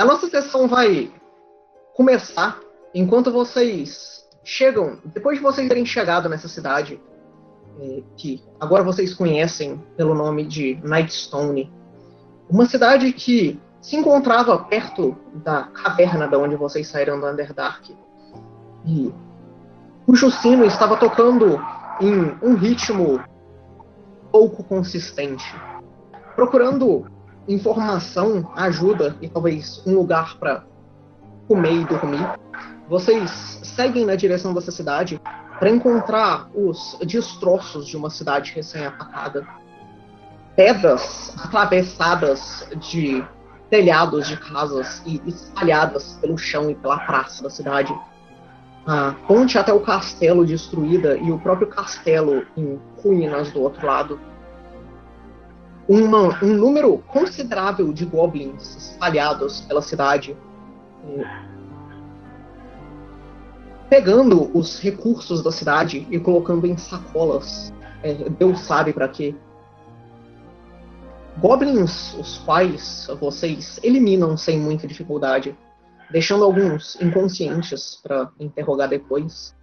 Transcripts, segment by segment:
A nossa sessão vai começar enquanto vocês chegam, depois de vocês terem chegado nessa cidade, é, que agora vocês conhecem pelo nome de Nightstone, uma cidade que se encontrava perto da caverna da onde vocês saíram do Underdark. E cujo sino estava tocando em um ritmo pouco consistente, procurando informação, ajuda e talvez um lugar para comer e dormir. Vocês seguem na direção dessa cidade para encontrar os destroços de uma cidade recém-atacada. Pedras atravessadas de telhados de casas e espalhadas pelo chão e pela praça da cidade. A ponte até o castelo destruída e o próprio castelo em ruínas do outro lado uma, um número considerável de goblins espalhados pela cidade, pegando os recursos da cidade e colocando em sacolas. É, Deus sabe para quê. Goblins, os quais vocês eliminam sem muita dificuldade, deixando alguns inconscientes para interrogar depois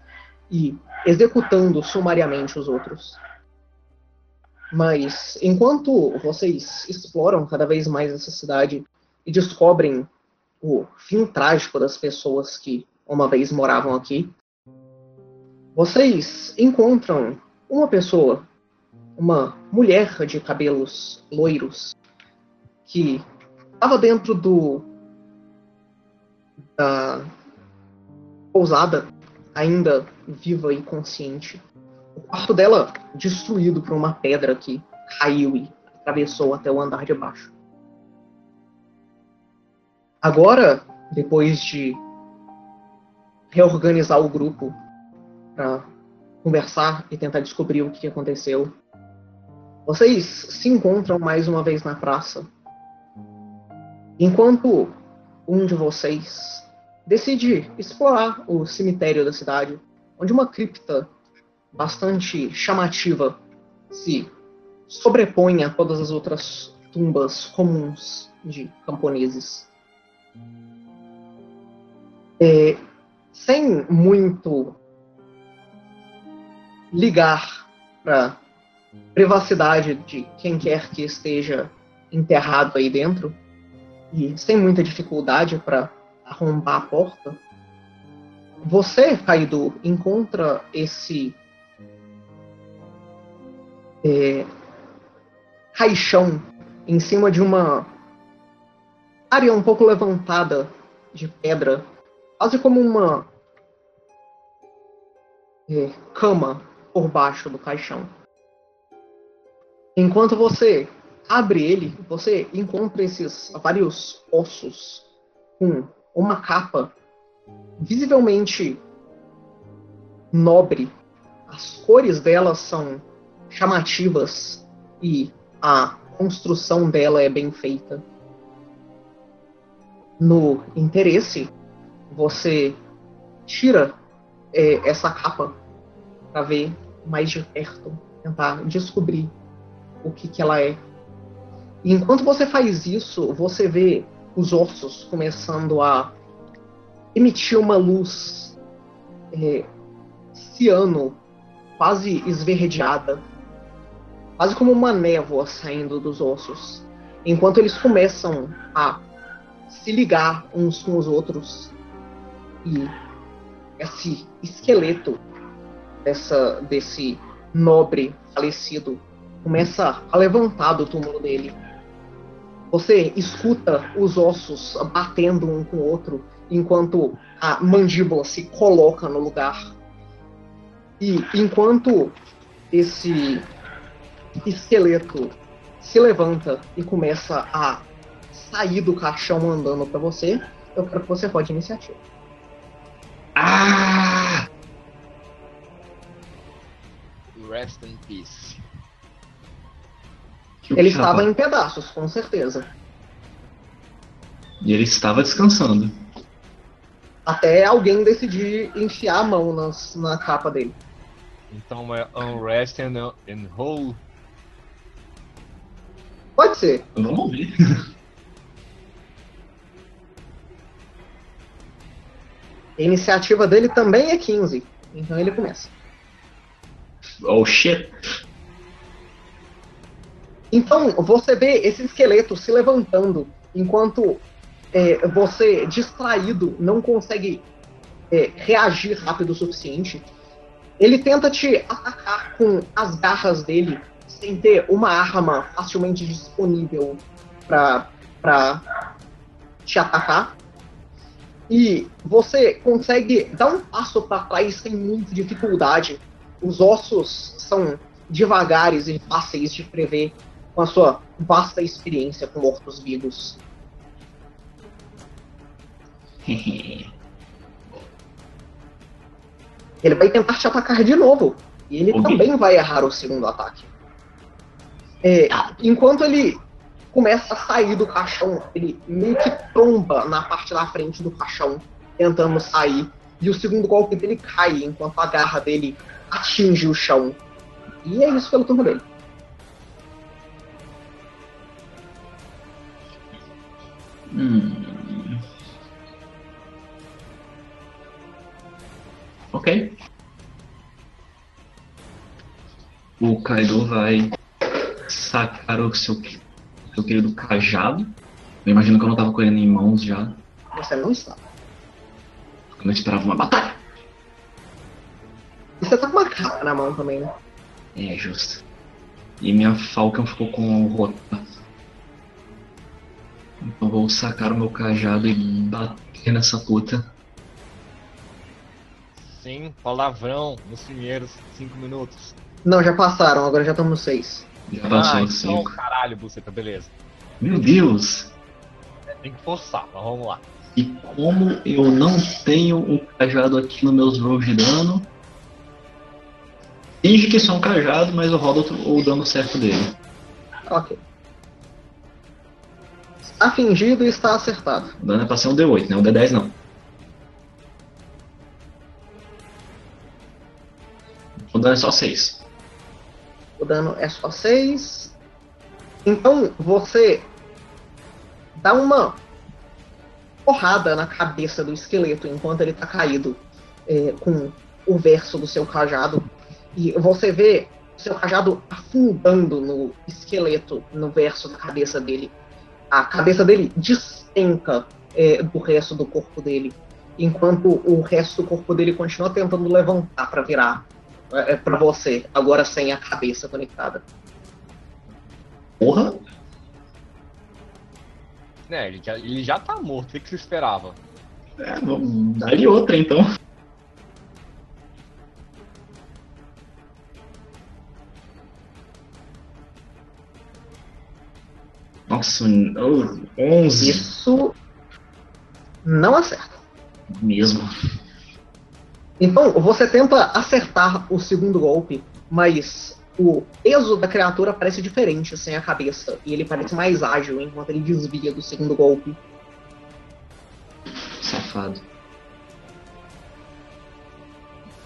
e executando sumariamente os outros. Mas enquanto vocês exploram cada vez mais essa cidade e descobrem o fim trágico das pessoas que uma vez moravam aqui, vocês encontram uma pessoa, uma mulher de cabelos loiros, que estava dentro do da pousada, ainda viva e consciente o quarto dela destruído por uma pedra que caiu e atravessou até o andar de baixo. Agora, depois de reorganizar o grupo para conversar e tentar descobrir o que aconteceu, vocês se encontram mais uma vez na praça. Enquanto um de vocês decide explorar o cemitério da cidade, onde uma cripta bastante chamativa se sobrepõe a todas as outras tumbas comuns de camponeses. É, sem muito ligar para privacidade de quem quer que esteja enterrado aí dentro e sem muita dificuldade para arrombar a porta, você, Kaido, encontra esse é, caixão em cima de uma área um pouco levantada de pedra, quase como uma é, cama por baixo do caixão. Enquanto você abre ele, você encontra esses vários ossos com uma capa visivelmente nobre. As cores delas são chamativas e a construção dela é bem feita. No interesse, você tira é, essa capa para ver mais de perto, tentar descobrir o que, que ela é. E enquanto você faz isso, você vê os ossos começando a emitir uma luz é, ciano, quase esverdeada, quase como uma névoa saindo dos ossos, enquanto eles começam a se ligar uns com os outros e esse esqueleto dessa, desse nobre falecido começa a levantar do túmulo dele. Você escuta os ossos batendo um com o outro enquanto a mandíbula se coloca no lugar. E enquanto esse esqueleto se levanta e começa a sair do caixão andando para você, eu quero que você rode iniciativa. Ah! Rest in peace. Ele estava em pedaços, com certeza. E ele estava descansando. Até alguém decidir enfiar a mão nas, na capa dele. Então é unrest and, and whole Pode ser. Vamos ver. A iniciativa dele também é 15. Então ele começa. Oh shit. Então você vê esse esqueleto se levantando enquanto é, você, distraído, não consegue é, reagir rápido o suficiente. Ele tenta te atacar com as garras dele, sem ter uma arma facilmente disponível para te atacar. E você consegue dar um passo para trás sem muita dificuldade. Os ossos são devagares e fáceis de prever com a sua vasta experiência com mortos-vivos. Ele vai tentar te atacar de novo. E ele também vai errar o segundo ataque. É, enquanto ele começa a sair do caixão, ele meio que tromba na parte da frente do caixão, tentando sair. E o segundo golpe dele cai enquanto a garra dele atinge o chão. E é isso pelo turno dele. Hum. Ok. O Kaido vai sacar o seu, seu querido cajado. Eu imagino que eu não tava com ele em mãos já. Você não está. Eu não esperava uma batalha. E você tá com uma capa na mão também, né? É, justo. E minha Falcon ficou com o rota. Então vou sacar o meu cajado e bater nessa puta. Sim, palavrão nos primeiros cinco minutos. Não, já passaram, agora já estamos 6. Já passou ah, os então, cinco. caralho, buceta, beleza. Meu Deus! Tem que forçar, mas vamos lá. E como eu não tenho um cajado aqui nos meus rolls de dano. Finge que é um cajado, mas eu rodo o dano certo dele. Ok. Está fingido e está acertado. O dano é pra ser um D8, né? Um D10 não. O dano é só 6. O dano é só 6. Então você dá uma porrada na cabeça do esqueleto enquanto ele tá caído é, com o verso do seu cajado. E você vê seu cajado afundando no esqueleto, no verso da cabeça dele. A cabeça dele despenca é, do resto do corpo dele, enquanto o resto do corpo dele continua tentando levantar para virar é, para você, agora sem a cabeça conectada. Porra! Né, ele já, ele já tá morto, o que, que você esperava? É, vamos dar-lhe outra então. Nossa, oh, 11 Isso não acerta. mesmo. Então, você tenta acertar o segundo golpe, mas o peso da criatura parece diferente sem a cabeça. E ele parece mais ágil enquanto ele desvia do segundo golpe. Safado.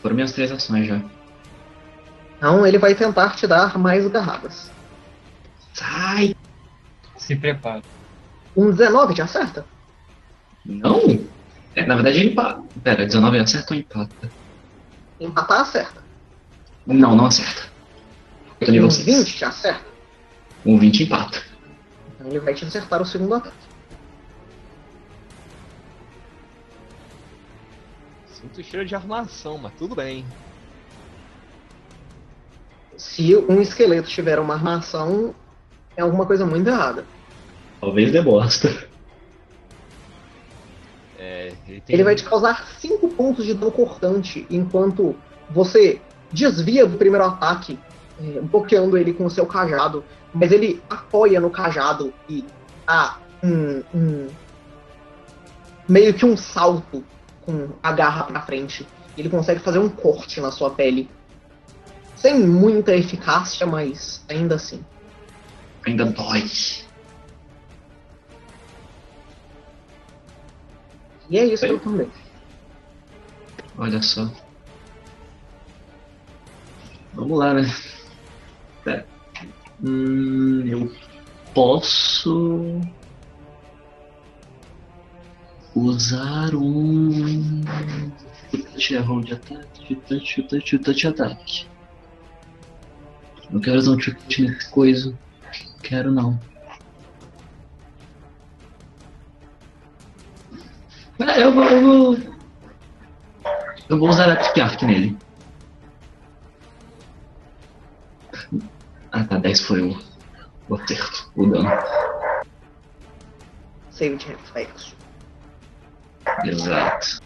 Foram minhas três ações já. Então, ele vai tentar te dar mais garradas. Sai! Se prepara. Um 19 te acerta? Não! É, na verdade ele empata. Pera, 19 acerta ou empata? Empatar acerta. Não, não acerta. Eu tô nível Um 6. 20 te acerta. Um 20 empata. Então, ele vai te acertar o segundo ataque. Sinto cheiro de armação, mas tudo bem. Se um esqueleto tiver uma armação, é alguma coisa muito errada. Talvez dê bosta. É, ele, tem Ele vai te causar 5 pontos de dano cortante, enquanto você desvia do primeiro ataque, é, bloqueando ele com o seu cajado, mas ele apoia no cajado e dá um, um- meio que um salto com a garra pra frente. Ele consegue fazer um corte na sua pele. Sem muita eficácia, mas ainda assim. Ainda dói. E é isso que eu também. Olha só. Vamos lá, né? Pera. Hum, eu posso. usar um. Chutante roll de ataque, chutante, chutante, chutante ataque. Não quero usar um chutante nesse coisa. Quero não. Eu vou. Eu vou, eu vou usar Electric Arc nele. Ah tá, 10 foi o, o acerto, o dano. Save de reflexo. Exato.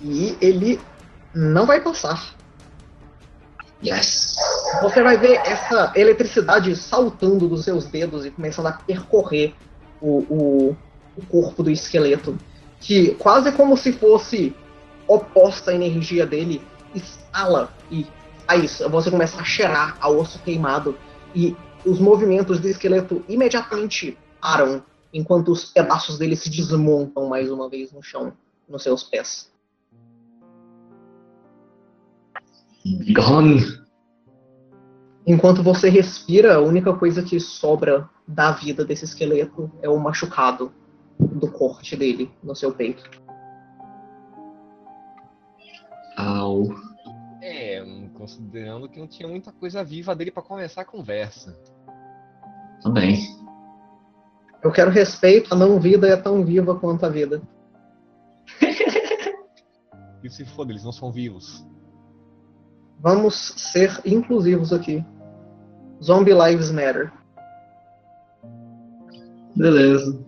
E ele não vai passar. Yes! Você vai ver essa eletricidade saltando dos seus dedos e começando a percorrer o, o, o corpo do esqueleto. Que quase como se fosse oposta à energia dele, estala e faz você começa a cheirar a osso queimado. E os movimentos do esqueleto imediatamente param, enquanto os pedaços dele se desmontam mais uma vez no chão, nos seus pés. Gone! Enquanto você respira, a única coisa que sobra da vida desse esqueleto é o machucado do corte dele no seu peito. Au. É, considerando que não tinha muita coisa viva dele pra começar a conversa. Também. Eu quero respeito, a não vida é tão viva quanto a vida. E se foda, eles não são vivos. Vamos ser inclusivos aqui. Zombie Lives Matter. Beleza.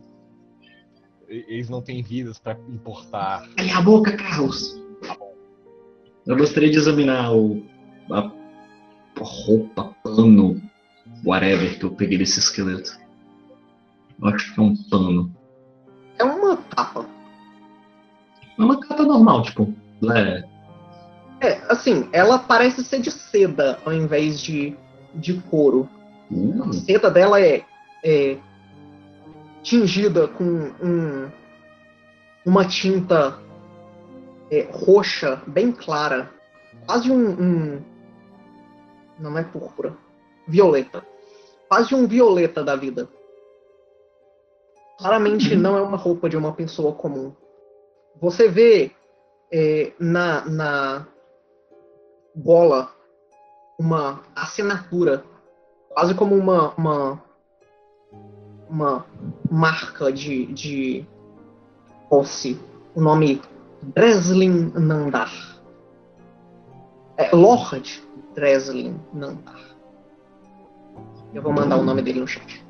Eles não têm vidas pra importar. Cala a boca, Carlos! Eu gostaria de examinar o. a roupa, pano, whatever que eu peguei desse esqueleto. Eu acho que é um pano. É uma capa. É uma capa normal, tipo. É. É, assim, ela parece ser de seda ao invés de, de couro. Uh, A seda dela é, é tingida com um, uma tinta é, roxa, bem clara. Quase um, um- Não é púrpura. Violeta. Quase um violeta da vida. Claramente não é uma roupa de uma pessoa comum. Você vê é, na, na bola uma assinatura quase como uma uma, uma marca de, de posse. O nome Dreslin Nandar. É Lord Dreslin Nandar. Eu vou mandar o nome dele no chat.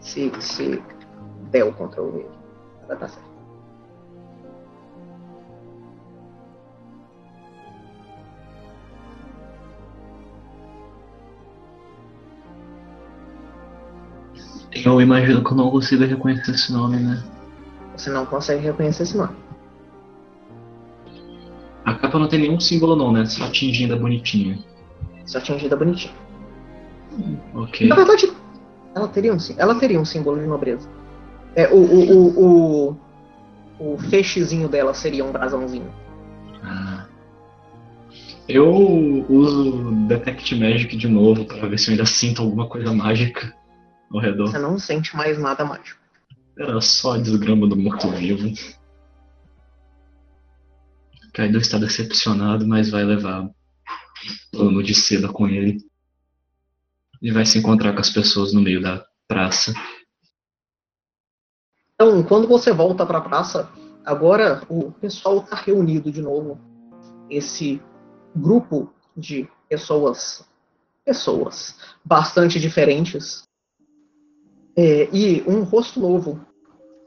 Se, se der o vai dar certo. Imagino que eu não consigo reconhecer esse nome, né? Você não consegue reconhecer esse nome. A capa não tem nenhum símbolo, não, né? Só atingindo a bonitinha. Só tingida bonitinho. Ok. Na verdade, ela teria um, ela teria um símbolo de nobreza. É, o, o, o, o, o feixezinho dela seria um brasãozinho. Ah. Eu uso Detect Magic de novo pra ver se eu ainda sinto alguma coisa mágica ao redor. Você não sente mais nada mágico. Era só a desgrama do morto-vivo. Kaido está decepcionado, mas vai levar pano de seda com ele. E vai se encontrar com as pessoas no meio da praça. Então, quando você volta pra praça, agora o pessoal tá reunido de novo. Esse grupo de pessoas, pessoas bastante diferentes. É, e um rosto novo.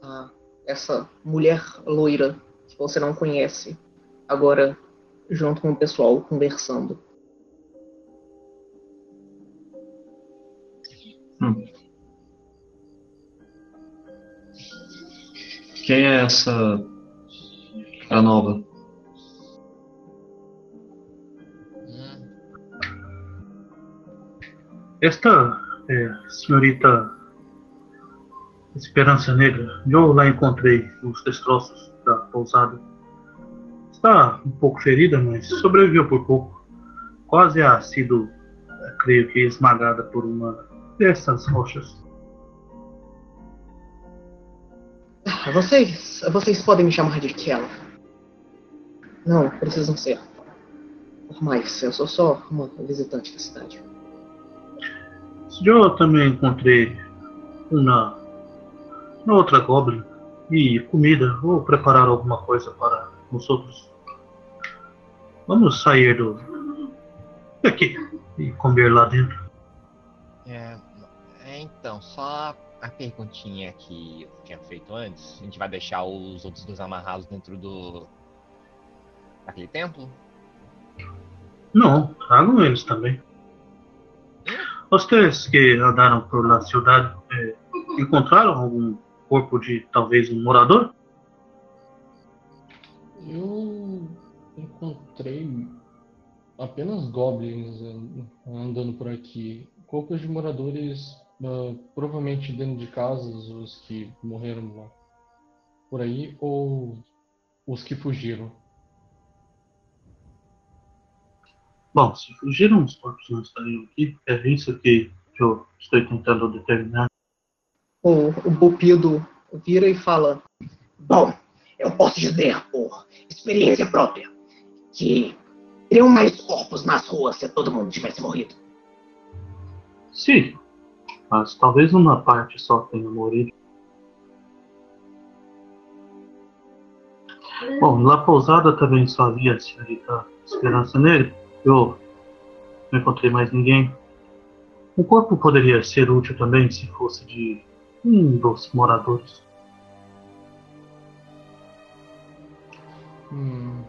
Ah, essa mulher loira que você não conhece. Agora, junto com o pessoal, conversando. Quem é essa cara nova? Esta é, senhorita Esperança Negra, eu lá encontrei os destroços da pousada. está um pouco ferida, mas sobreviveu por pouco. Quase a sido, eh, creio que, esmagada por uma dessas rochas. Vocês, vocês podem me chamar de Kel. Não, precisam ser formais. Eu sou só uma visitante da cidade. Eu também encontrei uma outra goblin e comida. Vou preparar alguma coisa para os outros. Vamos sair do daqui e comer lá dentro. É, é, então, só a perguntinha que eu tinha feito antes. A gente vai deixar os outros dois amarrados dentro do. daquele templo? Não, tragam eles também. Vocês que andaram por la cidade eh, encontraram algum corpo de talvez um morador? Eu encontrei apenas goblins eh, andando por aqui. Corpos de moradores, ah, provavelmente dentro de casas, os que morreram lá por aí, ou os que fugiram. Bom, se fugiram, os corpos não estariam aqui. É isso que eu estou tentando determinar. O, o Bupido vira e fala: Bom, eu posso dizer por experiência própria que teriam mais corpos nas ruas se todo mundo tivesse morrido. Sim, mas talvez uma parte só tenha morrido. Bom, na pousada também só havia a senhorita Esperança Negra. Eu não encontrei mais ninguém. O corpo poderia ser útil também se fosse de um dos moradores. Hum,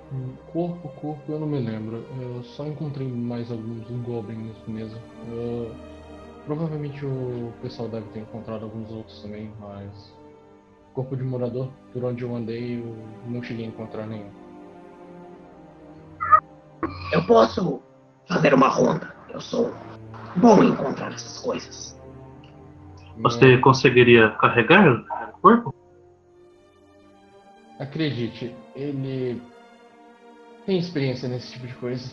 corpo, corpo, eu não me lembro. Eu só encontrei mais alguns goblins mesmo. Eu- provavelmente o pessoal deve ter encontrado alguns outros também, mas. Corpo de morador, por onde eu andei, eu não cheguei a encontrar nenhum. Eu posso fazer uma ronda. Eu sou bom em encontrar essas coisas. Você conseguiria carregar o corpo? Acredite, ele tem experiência nesse tipo de coisa.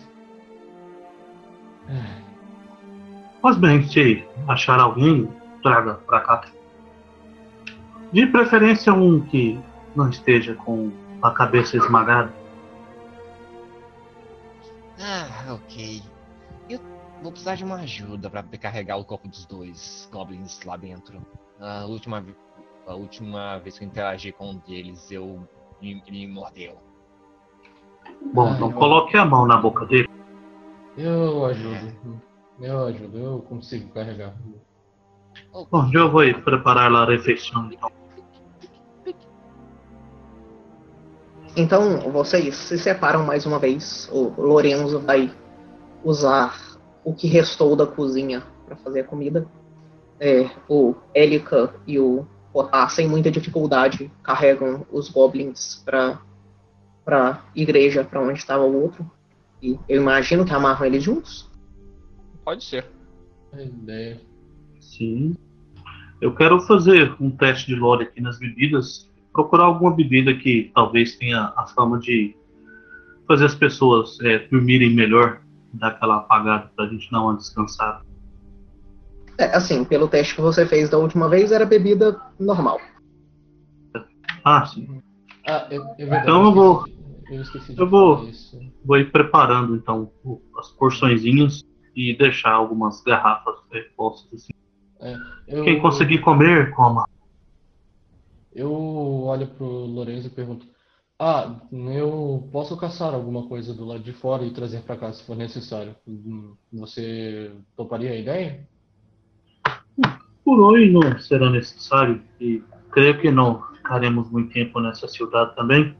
Mas bem, se achar alguém, traga pra cá. De preferência um que não esteja com a cabeça esmagada. Ah, ok. Vou precisar de uma ajuda pra carregar o corpo dos dois goblins lá dentro. A última, a última vez que eu interagi com um deles, eu ele me mordeu. Bom, Ah, não eu- coloque a mão na boca dele. Eu ajudo. Eu ajudo, eu consigo carregar. Oh, Bom, eu vou preparar lá a refeição então. Então vocês se separam mais uma vez. O Lorenzo vai usar o que restou da cozinha para fazer a comida. É, o Elika e o Potar, sem muita dificuldade, carregam os goblins para para igreja, para onde estava o outro. E eu imagino que amarram eles juntos. Pode ser. A ideia. Sim. Eu quero fazer um teste de lore aqui nas bebidas. Procurar alguma bebida que talvez tenha a fama de fazer as pessoas é, dormirem melhor, dar aquela apagada pra gente dar uma descansada. É, assim, pelo teste que você fez da última vez, era bebida normal. Ah, sim. Ah, é, é verdade. Então eu vou- esqueci- Eu esqueci de eu vou- isso. Vou ir preparando então as porçõezinhas e deixar algumas garrafas é, postas assim. Eu, Quem conseguir comer, coma. Eu olho pro Lorenzo e pergunto: Ah, eu posso caçar alguma coisa do lado de fora e trazer pra cá se for necessário. Hum, Você toparia a ideia? Por hoje não será necessário e creio que não ficaremos muito tempo nessa cidade também.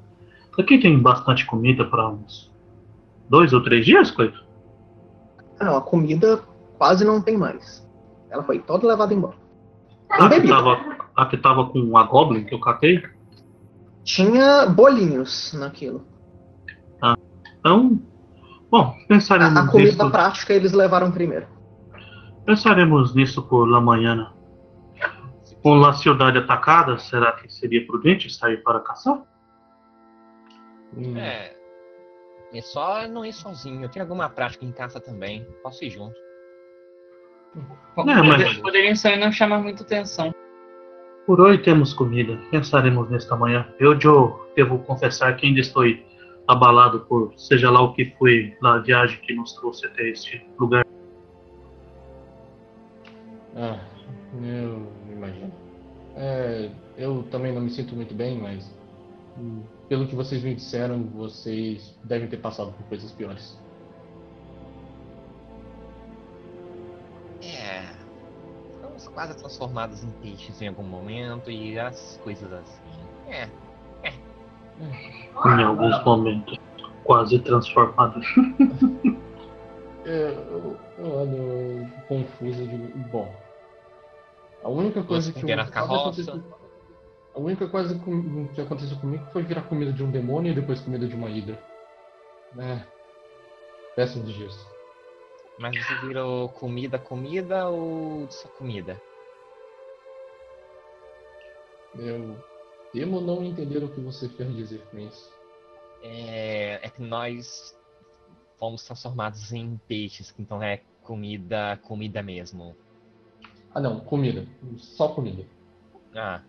Aqui tem bastante comida para uns dois ou três dias, Coito? Não, a comida quase não tem mais. Ela foi toda levada embora. A que tava, a que tava com a Goblin que eu catei. Tinha bolinhos naquilo. Então, bom, pensaremos a comida nisso. prática eles levaram primeiro. Pensaremos nisso por la manhã. Com a cidade atacada, será que seria prudente sair para caçar? É, É só não ir sozinho. Eu tenho alguma prática em caça também. Posso ir junto. É, mas- Poderiam só não chamar muita atenção. Por hoje temos comida. Pensaremos nesta manhã. Eu, Joe, devo confessar que ainda estou abalado por seja lá o que foi na viagem que nos trouxe até este lugar. Ah, eu imagino. É, eu também não me sinto muito bem, mas pelo que vocês me disseram, vocês devem ter passado por coisas piores. É. Fomos quase transformados em peixes em algum momento e as coisas assim. É. Em alguns momentos, quase transformado. É, eu, eu olho confuso e digo, bom. A única coisa que, pode carroça. A única coisa que aconteceu comigo foi virar comida de um demônio e depois comida de uma hidra. É. Péssimos dias. Mas você virou comida, comida ou só comida? Eu temo não entender o que você quer dizer com isso. É, é que nós fomos transformados em peixes, então é comida, comida mesmo. Ah não, comida. Só comida. Ah,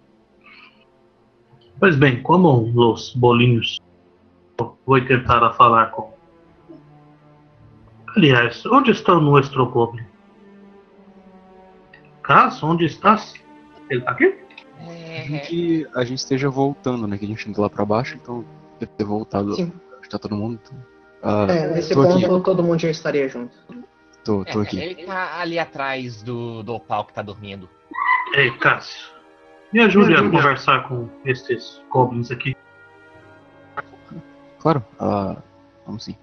Pois bem, como os bolinhos, vou tentar falar com. Aliás, onde está o nosso goblin? Caso, onde estás? Ele tá aqui? é, Que a gente esteja voltando, né? Que a gente indo lá pra baixo, então deve ter voltado. Sim. Acho que tá todo mundo. então. Ah, É, nesse ponto aqui, todo mundo já estaria junto. tô, é, tô aqui. ele tá ali atrás do, do opal que tá dormindo. Ei, Cássio, me ajude a conversar com estes goblins aqui. Claro, ah, vamos sim.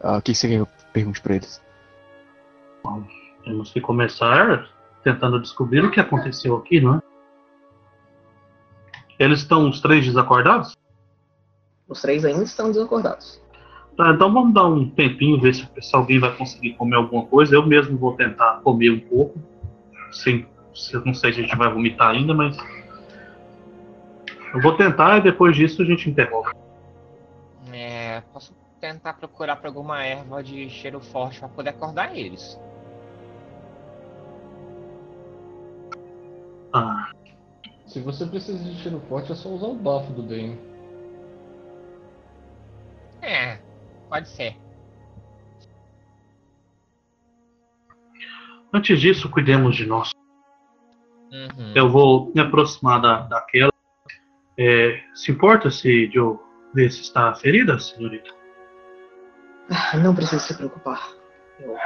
Ah, o que que você quer que eu pergunte pra eles? Temos que começar tentando descobrir o que aconteceu aqui, não é? Eles estão os três desacordados? Os três ainda estão desacordados. Tá, então vamos dar um tempinho, ver se, se alguém vai conseguir comer alguma coisa. Eu mesmo vou tentar comer um pouco. Sim, se- não sei se a gente vai vomitar ainda, mas. Eu vou tentar e depois disso a gente interrompe. Tentar procurar por alguma erva de cheiro forte pra poder acordar eles. Ah, Se você precisa de cheiro forte, é só usar o bafo do Dane. É, pode ser. antes disso, cuidemos de nós. Uhum. Eu vou me aproximar da, daquela. É, se importa se eu ver se está ferida, senhorita? Ah, Não precisa se preocupar. Eu...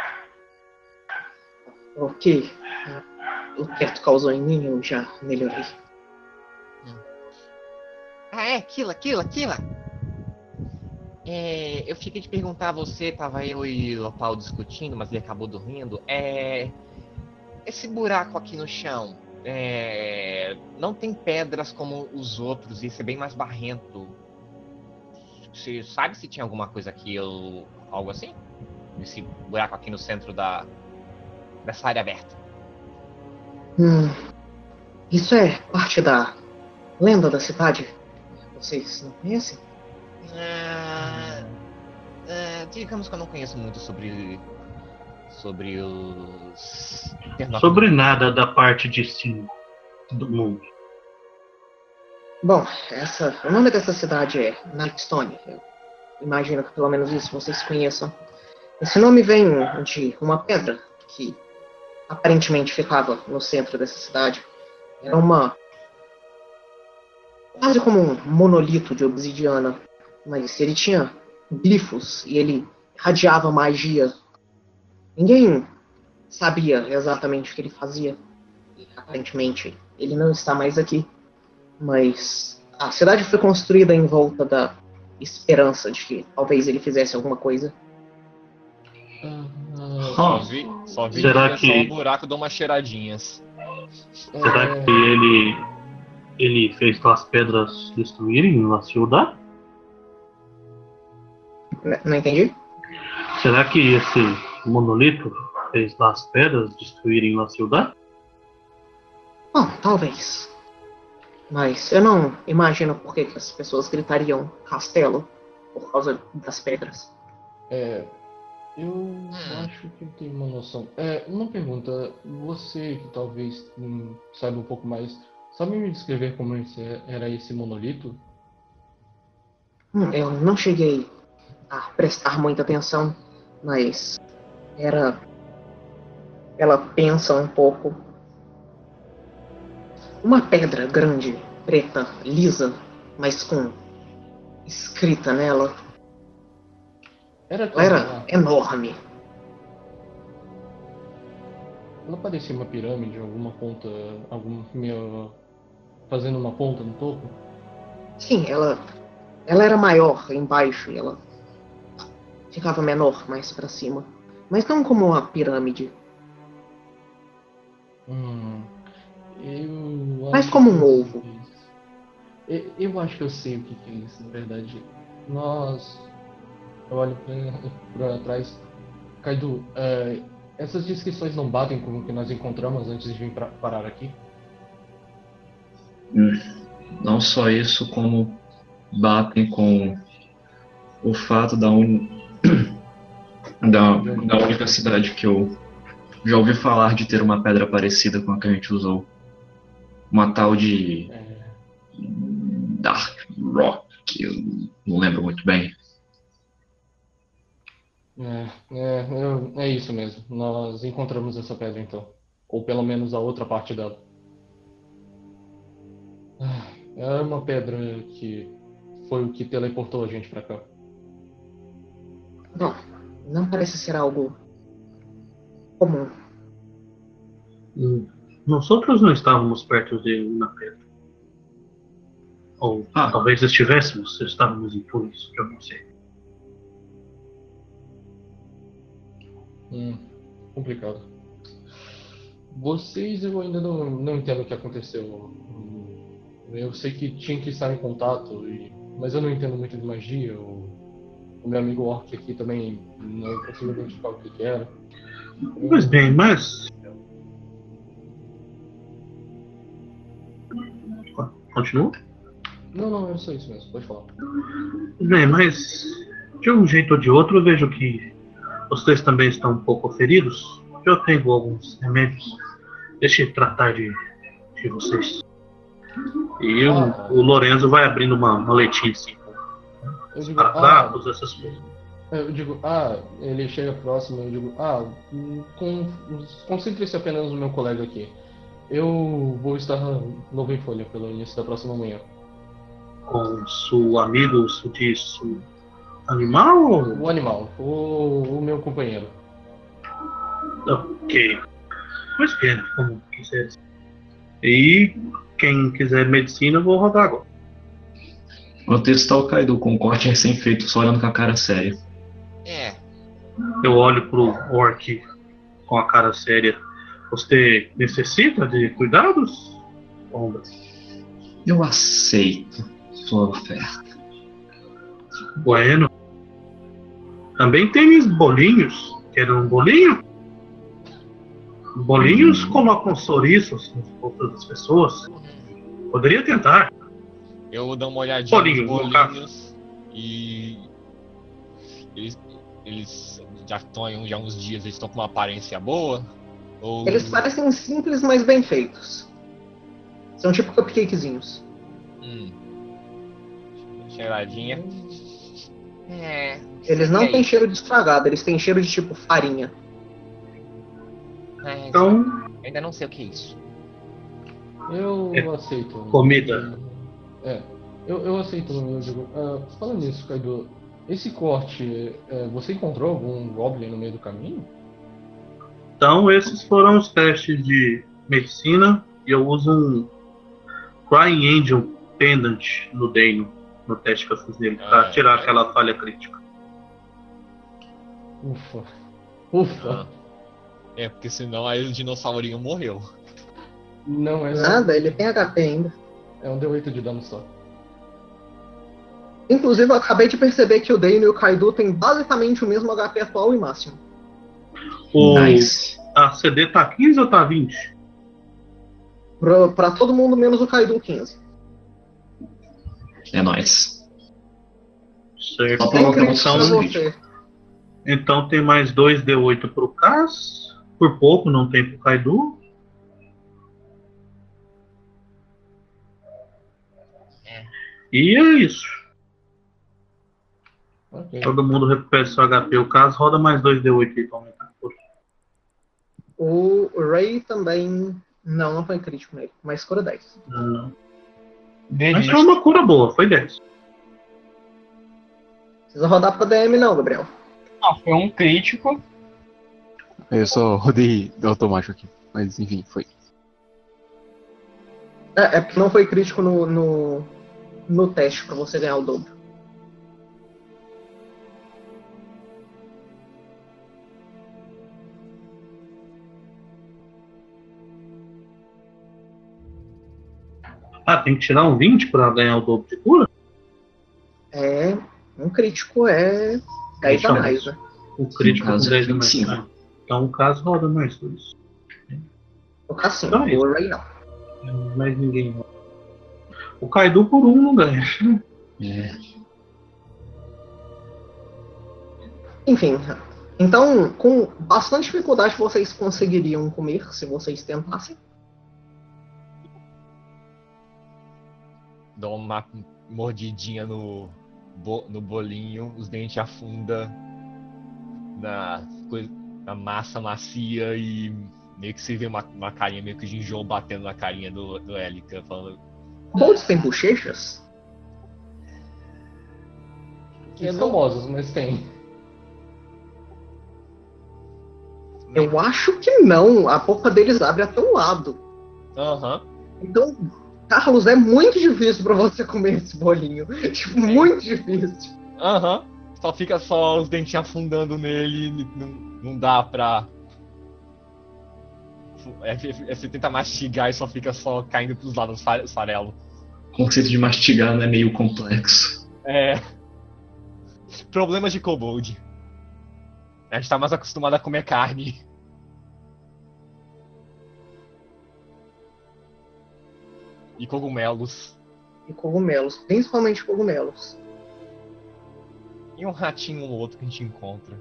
Ok. Ah, O que tu causou em mim, eu já melhorei. Ah, é, Kila, Kila, Kila! É, eu fiquei de perguntar a você, tava eu e o Opal discutindo, mas ele acabou dormindo. É. Esse buraco aqui no chão. É, não tem pedras como os outros, isso é bem mais barrento. Você sabe se tinha alguma coisa aqui ou algo assim? Esse buraco aqui no centro da. dessa área aberta. Hum, isso é parte da lenda da cidade? Vocês não conhecem? Ah, ah, digamos que eu não conheço muito sobre. sobre os. Sobre nada da parte de cima do mundo. Bom, essa, o nome dessa cidade é Nightstone. Eu imagino que pelo menos isso vocês conheçam. Esse nome vem de uma pedra que aparentemente ficava no centro dessa cidade. Era uma. quase como um monolito de obsidiana, mas ele tinha glifos e ele radiava magia. Ninguém sabia exatamente o que ele fazia. E, aparentemente, ele não está mais aqui. Mas a cidade foi construída em volta da esperança de que talvez ele fizesse alguma coisa. Ah, Ah, vi, só vi Será que... só que- um buraco dou umas cheiradinhas. Será é, que ele ele fez as pedras destruírem a cidade? N- Não entendi? Será que esse monolito fez as pedras destruírem a cidade? Bom, talvez. Mas eu não imagino por que as pessoas gritariam castelo por causa das pedras. É, eu acho que eu tenho uma noção. É, uma pergunta. Você que talvez hum, saiba um pouco mais, sabe me descrever como esse, era esse monolito? Hum, Eu não cheguei a prestar muita atenção, mas era. Ela pensa um pouco. Uma pedra grande, preta, lisa, mas com escrita nela. Era, Ela era enorme. Ela parecia uma pirâmide, alguma ponta, alguma meio, fazendo uma ponta no topo. Sim, ela. Ela era maior embaixo e ela ficava menor mais pra cima. Mas não como uma pirâmide, Hum, eu mas como um ovo. Eu, eu acho que eu sei o que, é isso, na verdade. Nós. Eu olho pra, pra trás. Kaido, é, essas descrições não batem com o que nós encontramos antes de vir pra, parar aqui? Não só isso, como batem com o fato da, un... da, da única cidade que eu já ouvi falar de ter uma pedra parecida com a que a gente usou. Uma tal de É, Dark Rock, eu não lembro muito bem. é, é, é isso mesmo. Nós encontramos essa pedra então. Ou pelo menos a outra parte dela. Ah, É uma pedra que foi o que teleportou a gente pra cá. Não, não parece ser algo comum. Hum, Nós outros não estávamos perto de uma pedra. Ou Ah. talvez estivéssemos, se estávamos impunes, eu não sei. Hum, complicado. Vocês, eu ainda não, não entendo o que aconteceu. Hum, Eu sei que tinha que estar em contato, e- mas eu não entendo muito de magia. O, o meu amigo Orc aqui também não conseguiu identificar o que, que era. Pois bem, mas. Continua? Não, não, é só isso mesmo, pode falar. Bem, mas de um jeito ou de outro eu vejo que vocês também estão um pouco feridos. Eu tenho alguns remédios. Deixe eu tratar de, de vocês. E o, Ah. o Lorenzo vai abrindo uma maletinha assim, digo, ah, essas coisas. eu digo, ah, ele chega próximo, eu digo, ah, hum, concentre-se apenas no meu colega aqui. Eu vou estar novo em folha pelo início da próxima manhã. Com seu amigo, se diz o animal? O animal, o, o meu companheiro. Ok. Pois bem, como quiser. E quem quiser medicina, eu vou rodar agora. Enquanto está o Kaido com um corte recém-feito, só olhando com a cara séria. É, Eu olho pro orc com a cara séria. Você necessita de cuidados? Onda. Eu aceito sua oferta. Bueno. Também tem os bolinhos. Quer um bolinho? Bolinhos colocam sorrisos nas bocas das pessoas. Poderia tentar. eu dou uma olhadinha Bolinho, nos bolinhos e eles, eles já estão aí já uns dias, eles estão com uma aparência boa? Ou Eles parecem simples, mas bem feitos. São tipo cupcakezinhos. hum, cheiradinha? É. Eles não aí? têm cheiro de estragado, eles têm cheiro de tipo farinha. É, Então, ainda não sei o que é isso. Eu É, aceito. comida. É, eu, eu aceito, eu digo. ah, falando nisso, Kaido, esse corte, é, você encontrou algum Goblin no meio do caminho? Então esses foram os testes de medicina. E eu uso um Crying Angel Pendant no Dano, no teste que eu fiz nele, pra Ah, tirar é. aquela falha crítica. Ufa. Ufa. Ah. É, porque senão aí o dinossaurinho morreu. Não é. Nada, ele tem HP ainda. É um D8 de dano só. Inclusive, eu acabei de perceber que o Dane e o Kaido têm basicamente o mesmo HP atual e máximo. O, Nice. A CD tá 15 ou tá 20? Pra, pra todo mundo, menos o Kaido 15. É nóis. Certo. Só um pra você. Então tem mais 2D8 pro Cas. Por pouco, não tem pro Kaidu. E é isso. Ok. Todo mundo recupera seu HP. O Cas roda mais 2D8 aí. O Ray também. Não, não foi crítico nele, mas cura 10. Não. Mas Delícia. foi uma cura boa, foi 10. Precisa rodar pra DM, não, Gabriel. Não, foi um crítico. Eu só rodei automático aqui. Mas enfim, foi. É, é porque não foi crítico no, no, no teste pra você ganhar o dobro. Ah, tem que tirar um 20 pra ganhar o dobro de cura? É. Um crítico é 10 a mais, né? O crítico com 10 é a mais. 25. Ah, Então o caso roda mais 2. No caso, sim. Então é. O Ray não. Mais ninguém. O Kaidu por um não ganha. É. Enfim. Então, com bastante dificuldade, vocês conseguiriam comer se vocês tentassem. Dá uma mordidinha no, no bolinho, os dentes afunda na, na massa macia e meio que você vê uma, uma carinha meio que de enjoo batendo na carinha do, do Elica, falando. Bolts têm bochechas? Que famosos, mas tem. Eu acho que não. A boca deles abre até um lado. Aham. Então, Carlos, é muito difícil pra você comer esse bolinho. Tipo, muito difícil. Aham. Só fica só os dentinhos afundando nele, e não, não dá pra. É, é- você tenta mastigar e só fica só caindo pros lados o farelo. O conceito de mastigar não é meio complexo. É. Problemas de kobold. A gente tá mais acostumado a comer carne. E cogumelos. E cogumelos, principalmente cogumelos. E um ratinho ou outro que a gente encontra.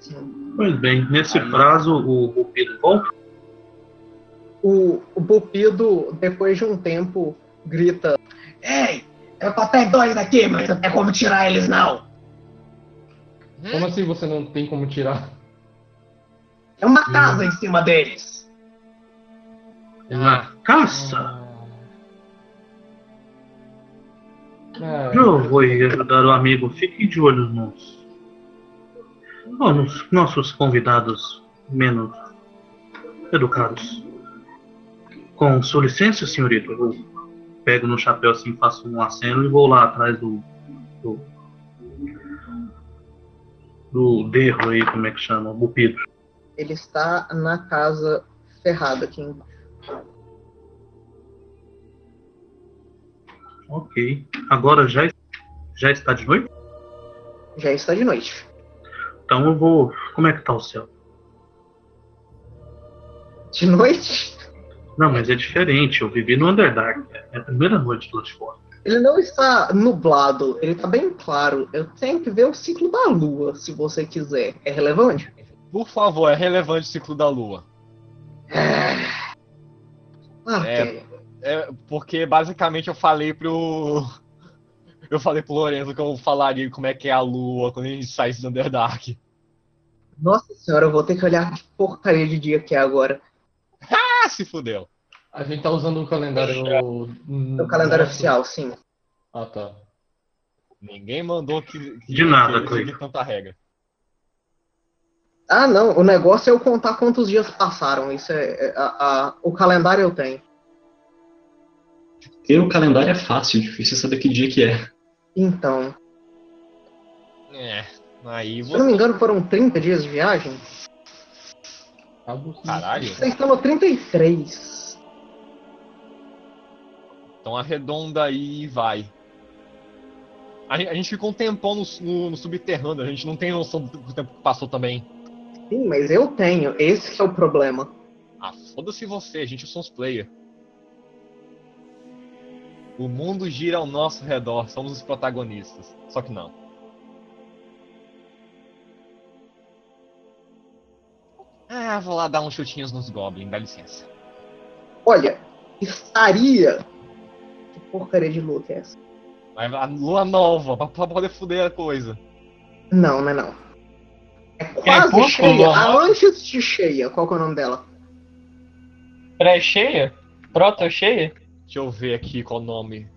Sim. Pois bem, nesse Aí- prazo o Rupido volta. O, o Bupido, depois de um tempo, grita: Ei, eu tô até dois aqui, mas não tem como tirar eles, não. Como assim você não tem como tirar? É uma casa em cima deles. Na caça. Ah, Eu vou ir ajudar o amigo. Fique de olho nos, nos nossos convidados menos educados. Com sua licença, senhorita, eu pego no chapéu assim, faço um aceno e vou lá atrás do. do. do derro aí, como é que chama? Bupido. Ele está na casa ferrada aqui embaixo. Ok. Agora já, já está de noite? Já está de noite. Então eu vou. Como é que tá o céu? De noite? Não, mas é diferente. Eu vivi no Underdark. É a primeira noite lá de fora. Ele não está nublado, ele está bem claro. Eu tenho que ver o ciclo da lua, se você quiser. É relevante? Por favor, é relevante o ciclo da lua. Ah, É. É, porque basicamente eu falei pro. Eu falei pro Lorenzo que eu falaria como é que é a lua quando a gente saísse do Underdark. Nossa senhora, eu vou ter que olhar que porcaria de dia que é agora. Ah, se fudeu. a gente tá usando o calendário. É o calendário oficial, sim. Ah, tá. Ninguém mandou que. que De nada, que Cleiton. tanta regra. Ah, não. O negócio é eu contar quantos dias passaram. Isso é. é- a- a- o calendário eu tenho. Ter o calendário é fácil, difícil é saber que dia que é. Então. É. Aí Se eu não me você. engano, foram 30 dias de viagem. Cabo- Caralho. Vocês estão no 33. Então arredonda aí e vai. A gente, a gente ficou um tempão no, no- no subterrâneo, a gente não tem noção do tempo que passou também. Sim, mas eu tenho. Esse que é o problema. Ah, foda-se você, a gente somos player. O mundo gira ao nosso redor, somos os protagonistas. Só que não. Ah, vou lá dar uns chutinhos nos Goblins, dá licença. Olha, estaria. Que porcaria de luta é essa? A lua nova, pra, pra poder fuder a coisa. Não, não é não. É quase é cheia. A antes de cheia, qual que é o nome dela? Pré-cheia? Proto-cheia? Deixa eu ver aqui qual o nome.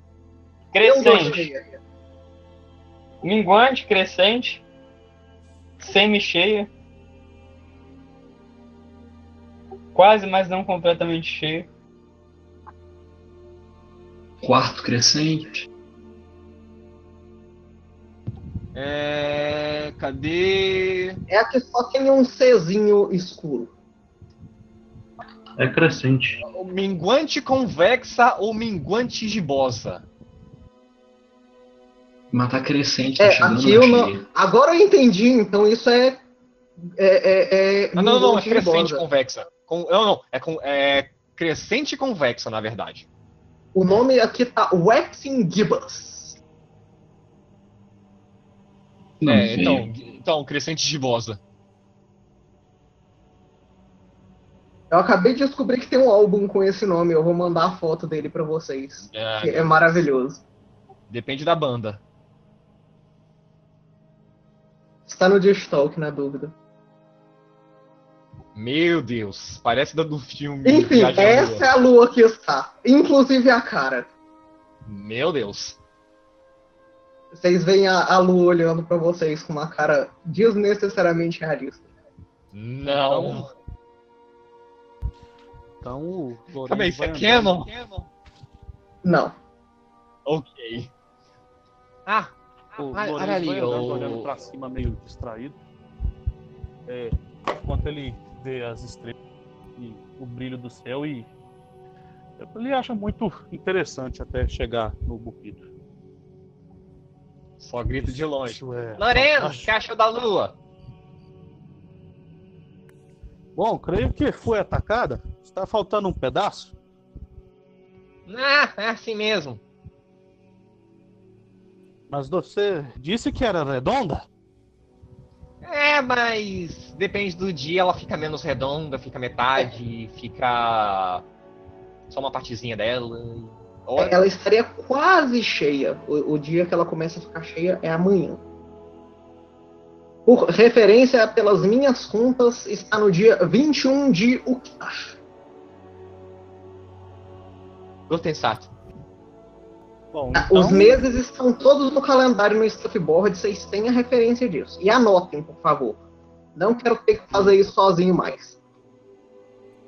Crescente. Minguante, crescente. Semi-cheia. Quase, mas não completamente cheia. Quarto crescente. É. Cadê? É a que só tem um Czinho escuro. É crescente. O minguante convexa ou minguante gibosa? Mas tá crescente, tá É, chegando aqui eu não. Agora eu entendi, então isso é. É. É. é Ah, não, não, é crescente gibosa. convexa. Com, não, não, é, com, é crescente convexa, na verdade. O nome aqui tá Waxing Gibbous. Não é, então, então, crescente gibosa. Eu acabei de descobrir que tem um álbum com esse nome. Eu vou mandar a foto dele pra vocês. É, que é maravilhoso. Depende da banda. Está no Distalk, na dúvida. Meu Deus, parece da do filme. Enfim, essa é a lua que está. Inclusive a cara. Meu Deus. Vocês veem a, a lua olhando pra vocês com uma cara desnecessariamente realista. Não. Então o Lourenço Calma aí, isso vai é canon? Não. Ok. Ah, O olha Lourenço ali, vai andando, o- olhando pra cima, meio distraído. É, enquanto ele vê as estrelas e o brilho do céu e ele acha muito interessante até chegar no Buquito. só grito de longe. Isso é Lorena, o fantástico. que achou da lua? Bom, creio que foi atacada. Está faltando um pedaço. Ah, é assim mesmo. Mas você disse que era redonda? É, mas depende do dia, ela fica menos redonda, fica metade, fica só uma partezinha dela. Ou- Ela estaria quase cheia. O, o dia que ela começa a ficar cheia é amanhã. Por referência, pelas minhas contas, está no dia 21 de Uktar. Lutensato. Bom, Ah, então, Os meses estão todos no calendário no Stuffboard, vocês têm a referência disso. E anotem, por favor. Não quero ter que fazer isso sozinho mais.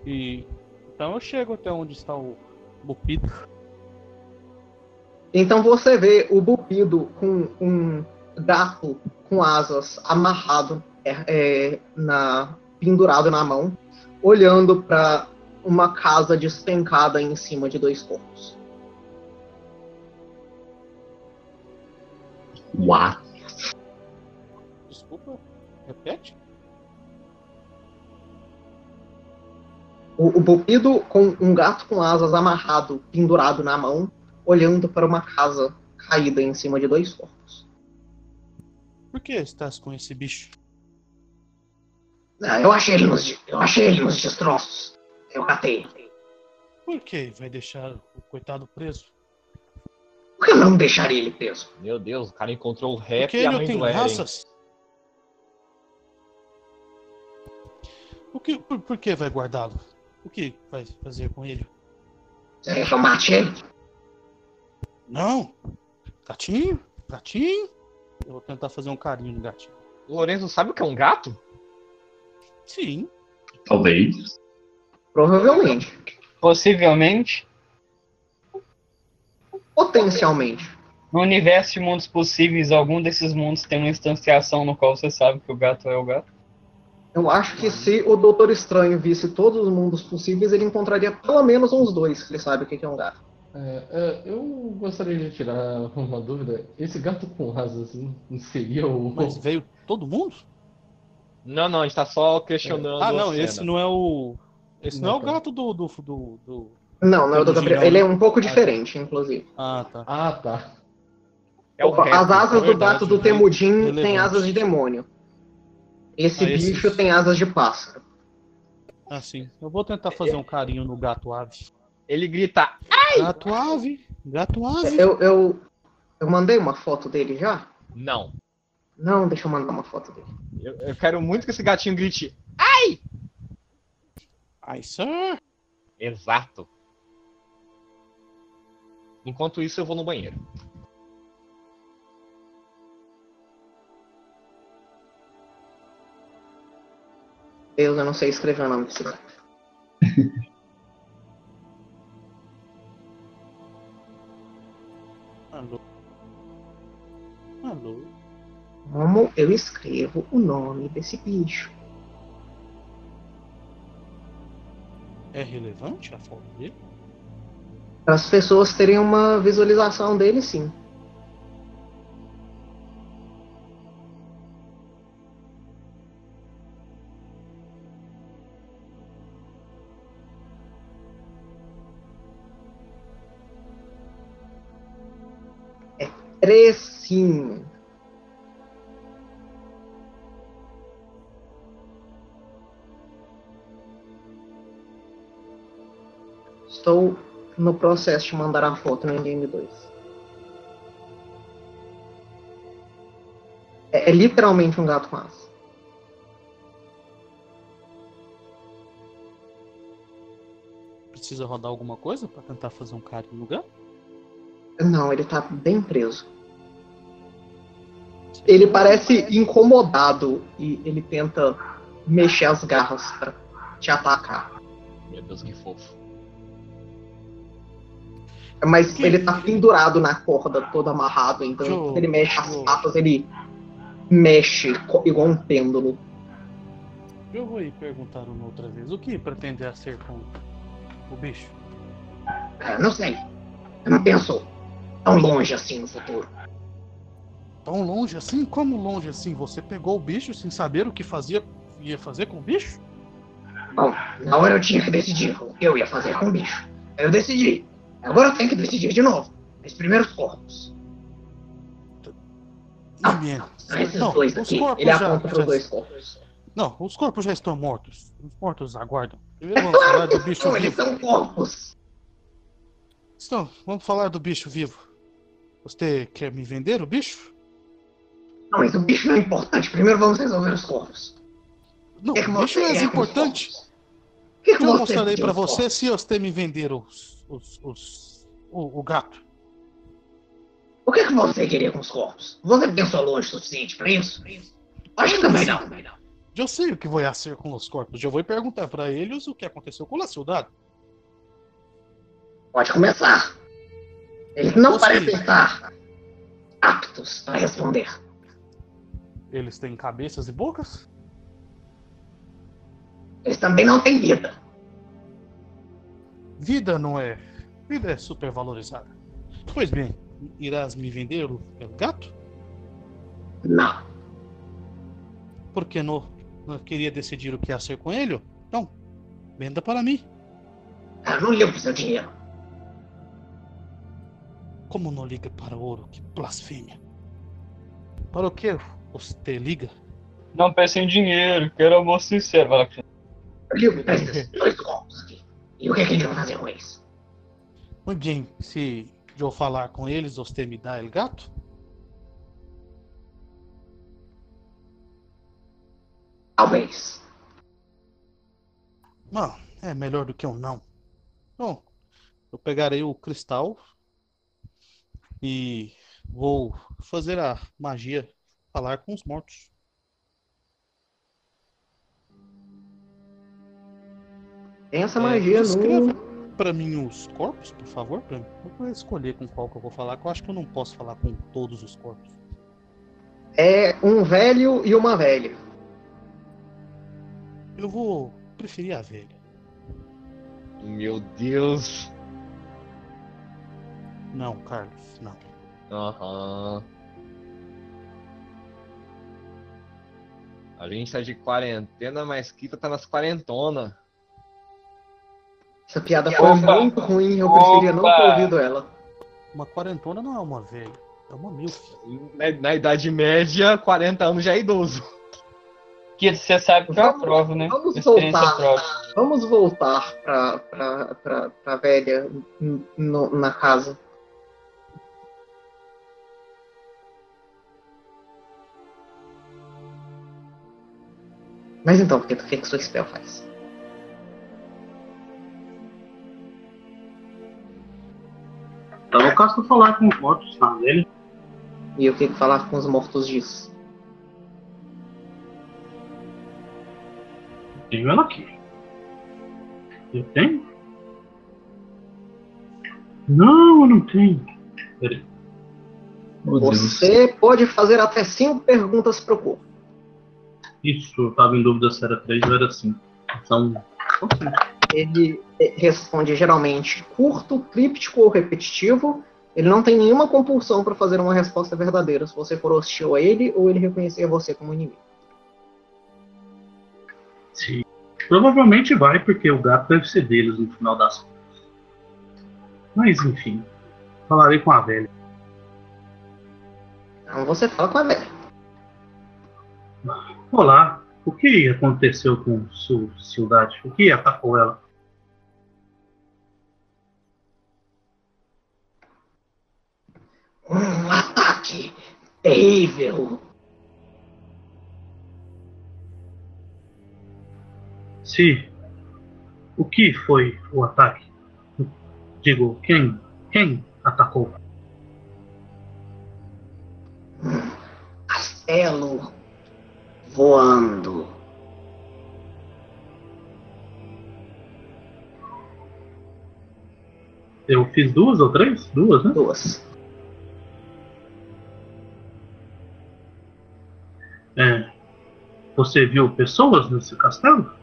e- então eu chego até onde está o Buquito. Então você vê o Bupido com um gato com asas amarrado, é, é, na, pendurado na mão, olhando para uma casa despencada em cima de dois corpos. What? Desculpa, repete? O, o Bupido com um gato com asas amarrado, pendurado na mão, olhando para uma casa caída em cima de dois corpos. Por que estás com esse bicho? Ah, eu achei ele nos, eu achei ele nos destroços. Eu catei. Por que vai deixar o coitado preso? Por que não deixaria ele preso? Meu Deus, o cara encontrou o rap Porque e a ele mãe tem do Eren. raças? Por que, por, por que vai guardá-lo? O que vai fazer com ele? Você quer que eu mate ele? Não! Gatinho? Gatinho? Eu vou tentar fazer um carinho no gatinho. O Lorenzo sabe o que é um gato? Sim. Talvez. Provavelmente. Possivelmente, Potencialmente. no universo de mundos possíveis, algum desses mundos tem uma instanciação no qual você sabe que o gato é o gato. Eu acho que se o Doutor Estranho visse todos os mundos possíveis, ele encontraria pelo menos uns dois que ele sabe o que é um gato. É, é, eu gostaria de tirar uma dúvida. Esse gato com asas seria o. Mas veio todo mundo? Não, não, a gente tá só questionando. Ah, a não, cena. esse não é o. Esse não é o Não, gato do. do, do, do- Não, não é o do Gabriel. Ele é um pouco diferente, inclusive. Ah, tá. Ah, tá. É o Opa, as asas é do gato do né? Temudin têm asas de demônio. Esse Ah, esse- bicho tem asas de pássaro. Assim, eu vou tentar fazer um carinho no gato ave. Ele grita. Gato ave, gato ave. Eu, eu, eu mandei uma foto dele já? Não. Não, deixa eu mandar uma foto dele. Eu, eu quero muito que esse gatinho grite. Ai, sir. Exato. Enquanto isso, eu vou no banheiro. Deus, eu não sei escrever o nome desse gato. Alô. Alô. Como eu escrevo o nome desse bicho? É relevante a foto dele? Para as pessoas terem uma visualização dele, sim. É precinho. Estou no processo de mandar a foto no Game 2. É, é literalmente um gato com asa. Precisa rodar alguma coisa pra tentar fazer um carinho no gato? Não, ele tá bem preso. Ele parece incomodado e ele tenta mexer as garras pra te atacar. Meu Deus, que fofo. Mas Que- ele tá pendurado na corda, todo amarrado, então Joe, quando ele mexe as patas, ele mexe igual um pêndulo. Eu vou ir perguntar uma outra vez. O que pretende ser com o bicho? É, não sei. Eu não penso tão longe assim no futuro. Tão longe assim? Como longe assim? Você pegou o bicho sem saber o que fazia, ia fazer com o bicho? Bom, na hora eu tinha que decidir o que eu ia fazer com o bicho. Eu decidi. Agora eu tenho que decidir de novo. Os primeiros corpos. Ah, Não, minha. São esses Não, dois aqui. Ele aponta para os dois corpos. Não, os corpos já estão mortos. Os mortos aguardam. Primeiro vamos falar do bicho Não, eles vivo. são corpos. Então, vamos falar do bicho vivo. Você quer me vender o bicho? Não, mas o bicho não é importante. Primeiro vamos resolver os corpos. Não, O que, que o bicho é importante. corpos? O que, que Eu mostrarei os você se você me vender os, os, os, o, o gato. O que, que você queria com os corpos? Você pensou longe o suficiente pra isso? Acho que também não. Também não. Eu sei o que vai ser com os corpos. Eu vou perguntar pra eles o que aconteceu com a soldado. Pode começar. Eles não Você- parecem estar aptos a responder. Eles têm cabeças e bocas? Eles também não têm vida. Vida não é. Vida é super valorizada. Pois bem, irás me vender o o gato? Não. Porque não, não queria decidir o que ia ser com ele? Não. Venda para mim. Eu não ligo pro seu dinheiro. Como não liga para ouro? Que blasfêmia. Para o que você liga? Não peçam dinheiro, quero amor sincero. Eu ligo esses dois. E o que, que a gente vai fazer com eles? Muito bem, se eu falar com eles, você me dá o gato? Talvez. Não, é melhor do que um não. Bom, eu pegarei o cristal e vou fazer a magia falar com os mortos. Tem essa É, magia descreva no. para mim os corpos, por favor. Pra... Eu vou escolher com qual que eu vou falar, que eu acho que eu não posso falar com todos os corpos. É um velho e uma velha. Eu vou preferir a velha. Meu Deus. Não, Carlos, não. Aham. A gente tá de quarentena, mas Kita tá nas quarentona. Essa piada foi Opa! muito ruim, eu preferia não ter Opa! ouvido ela. Uma quarentona não é uma velha, é uma milf. Na, na Idade Média, 40 anos já é idoso. Que você sabe que eu Vamos- aprovo, né? vamos voltar. própria. Vamos voltar pra, pra, pra, pra velha no- na casa. Mas então, o que, o que que sua spell faz? Então eu caso falar com os mortos na dele. E o que que falar com os mortos diz? Tenho ela aqui. Eu tenho? Não, eu não tenho. Peraí. Oh, Deus. Você pode fazer até cinco perguntas pro corpo. Isso, eu tava em dúvida se era 3 ou era 5. São. são cinco. Ele eh, responde geralmente curto, críptico ou repetitivo. Ele não tem nenhuma compulsão para fazer uma resposta verdadeira se você for hostil a ele ou ele reconhecer você como inimigo. Sim. Provavelmente vai, porque o gato deve ser deles no final das contas. Mas enfim. Falarei com a velha. Então você fala com a velha. Olá, o que aconteceu com sua cidade? O que atacou ela? Um ataque terrível. Se. O que foi o ataque? Digo, quem? Quem atacou? Castelo voando. Eu fiz duas ou três? Duas, né? Duas. É. Você viu pessoas nesse castelo?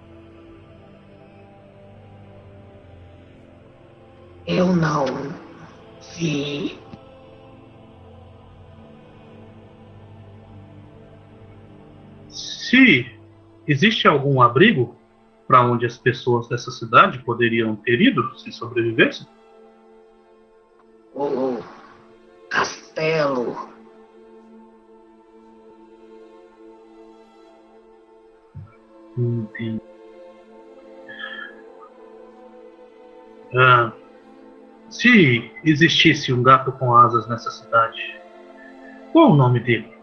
Existe algum abrigo para onde as pessoas dessa cidade poderiam ter ido se sobrevivessem? O castelo Entendi. Ah, se existisse um gato com asas nessa cidade, qual o nome dele?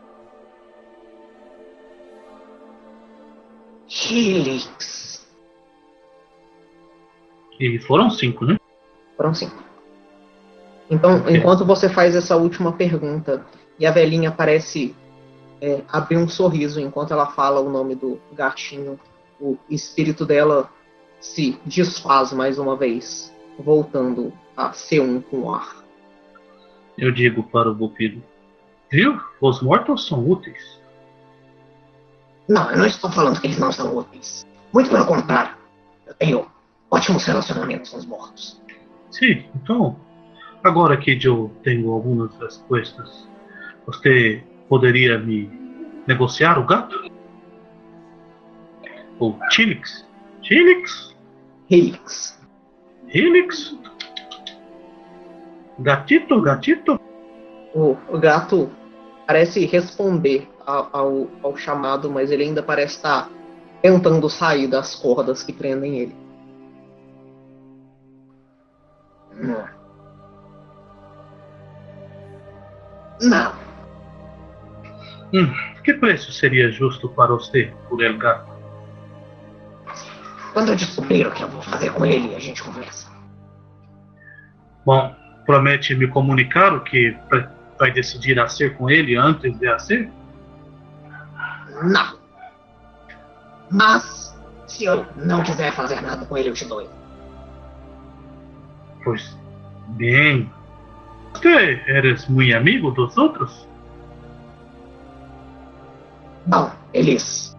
Helix. E foram cinco, né? Foram cinco. Então, enquanto você faz essa última pergunta e a velhinha parece é, abrir um sorriso enquanto ela fala o nome do gatinho, o espírito dela se desfaz mais uma vez, voltando a ser um com o ar. Eu digo para o Bupido. Viu? Os mortos são úteis. Não, eu não estou falando que eles não são úteis. Muito pelo contrário. Eu tenho ótimos relacionamentos com os mortos. Sim, então, agora que eu tenho algumas respostas, você poderia me negociar o gato? O Chilix? Chilix? Helix. Helix? Gatito, gatito? O, o gato parece responder ao, ao, chamado, mas ele ainda parece estar tentando sair das cordas que prendem ele. Não. Não. Hum, que preço seria justo para você por el gato? Quando eu descobrir o que eu vou fazer com ele, a gente conversa. Bom, promete me comunicar o que vai- decidir a ser com ele antes de a ser? Não. Mas, se eu não quiser fazer nada com ele, eu te dou ele. Pois bem. Você eres muito amigo dos outros? Bom, eles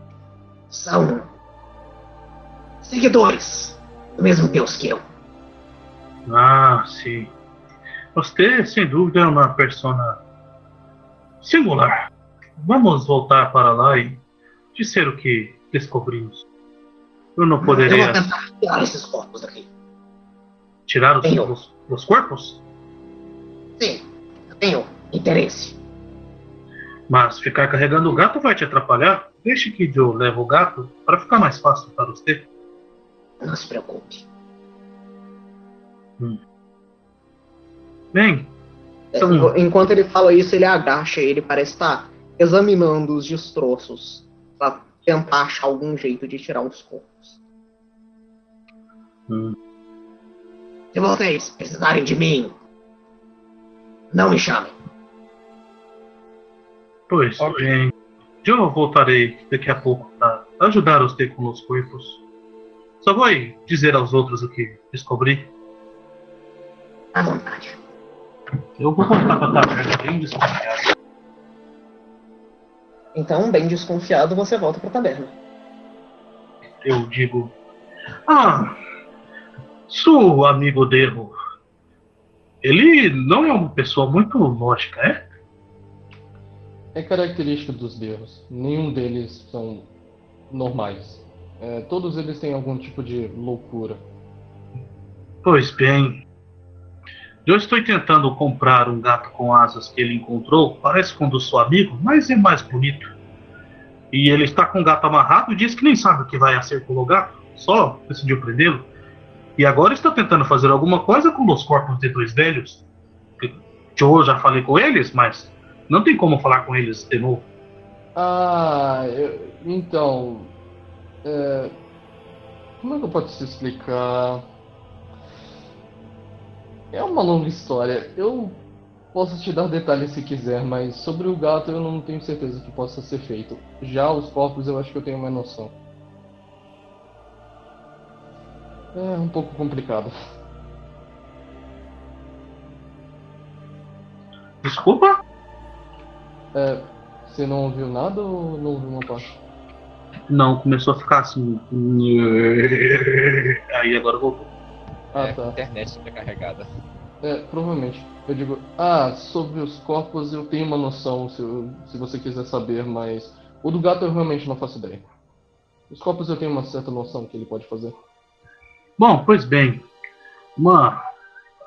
são seguidores do mesmo Deus que eu. Ah, sim. Você, sem dúvida, é uma persona singular. Vamos voltar para lá e dizer o que descobrimos. Eu não Eu poderia vou tentar tirar esses corpos daqui. tirar os, os, os corpos, Sim, eu tenho interesse. Mas ficar carregando o gato vai te atrapalhar. Deixe que Joe leve o gato para ficar mais fácil para você. Não se preocupe. Bem, É, Então- Enquanto ele fala isso, ele agacha e ele parece estar examinando os destroços para tentar achar algum jeito de tirar os corpos. hum, Se vocês precisarem de mim, não me chamem. pois bem, eu voltarei daqui a pouco para ajudar você com os corpos. Só vou dizer aos outros o que descobri. À vontade. Eu vou voltar para a taverna bem desconfiado. Então, bem desconfiado, você volta pra taberna. Eu digo: Ah, seu amigo Derro, ele não é uma pessoa muito lógica, é? É característica dos deus. Nenhum deles são normais. É, todos eles têm algum tipo de loucura. Pois bem. Eu estou tentando comprar um gato com asas que ele encontrou. Parece com do seu amigo, mas é mais bonito. E ele está com o gato amarrado e diz que nem sabe o que vai ser com o gato. Só decidiu prendê-lo. E agora está tentando fazer alguma coisa com os corpos de dois velhos. Eu já falei com eles, mas não tem como falar com eles de novo. Ah, eu- então. é, como é que eu posso te explicar? É uma longa história. Eu posso te dar detalhes se quiser, mas sobre o gato eu não tenho certeza que possa ser feito. Já os corpos eu acho que eu tenho mais noção. É um pouco complicado. Desculpa? É, você não ouviu nada ou não ouviu uma parte? Não, começou a ficar assim. Aí agora voltou. Ah, é, tá. Internet sobrecarregada. É, provavelmente. Eu digo, ah, sobre os corpos eu tenho uma noção, se, eu- se você quiser saber, mas o do gato eu realmente não faço ideia. Os corpos eu tenho uma certa noção que ele pode fazer. Bom, pois bem, uma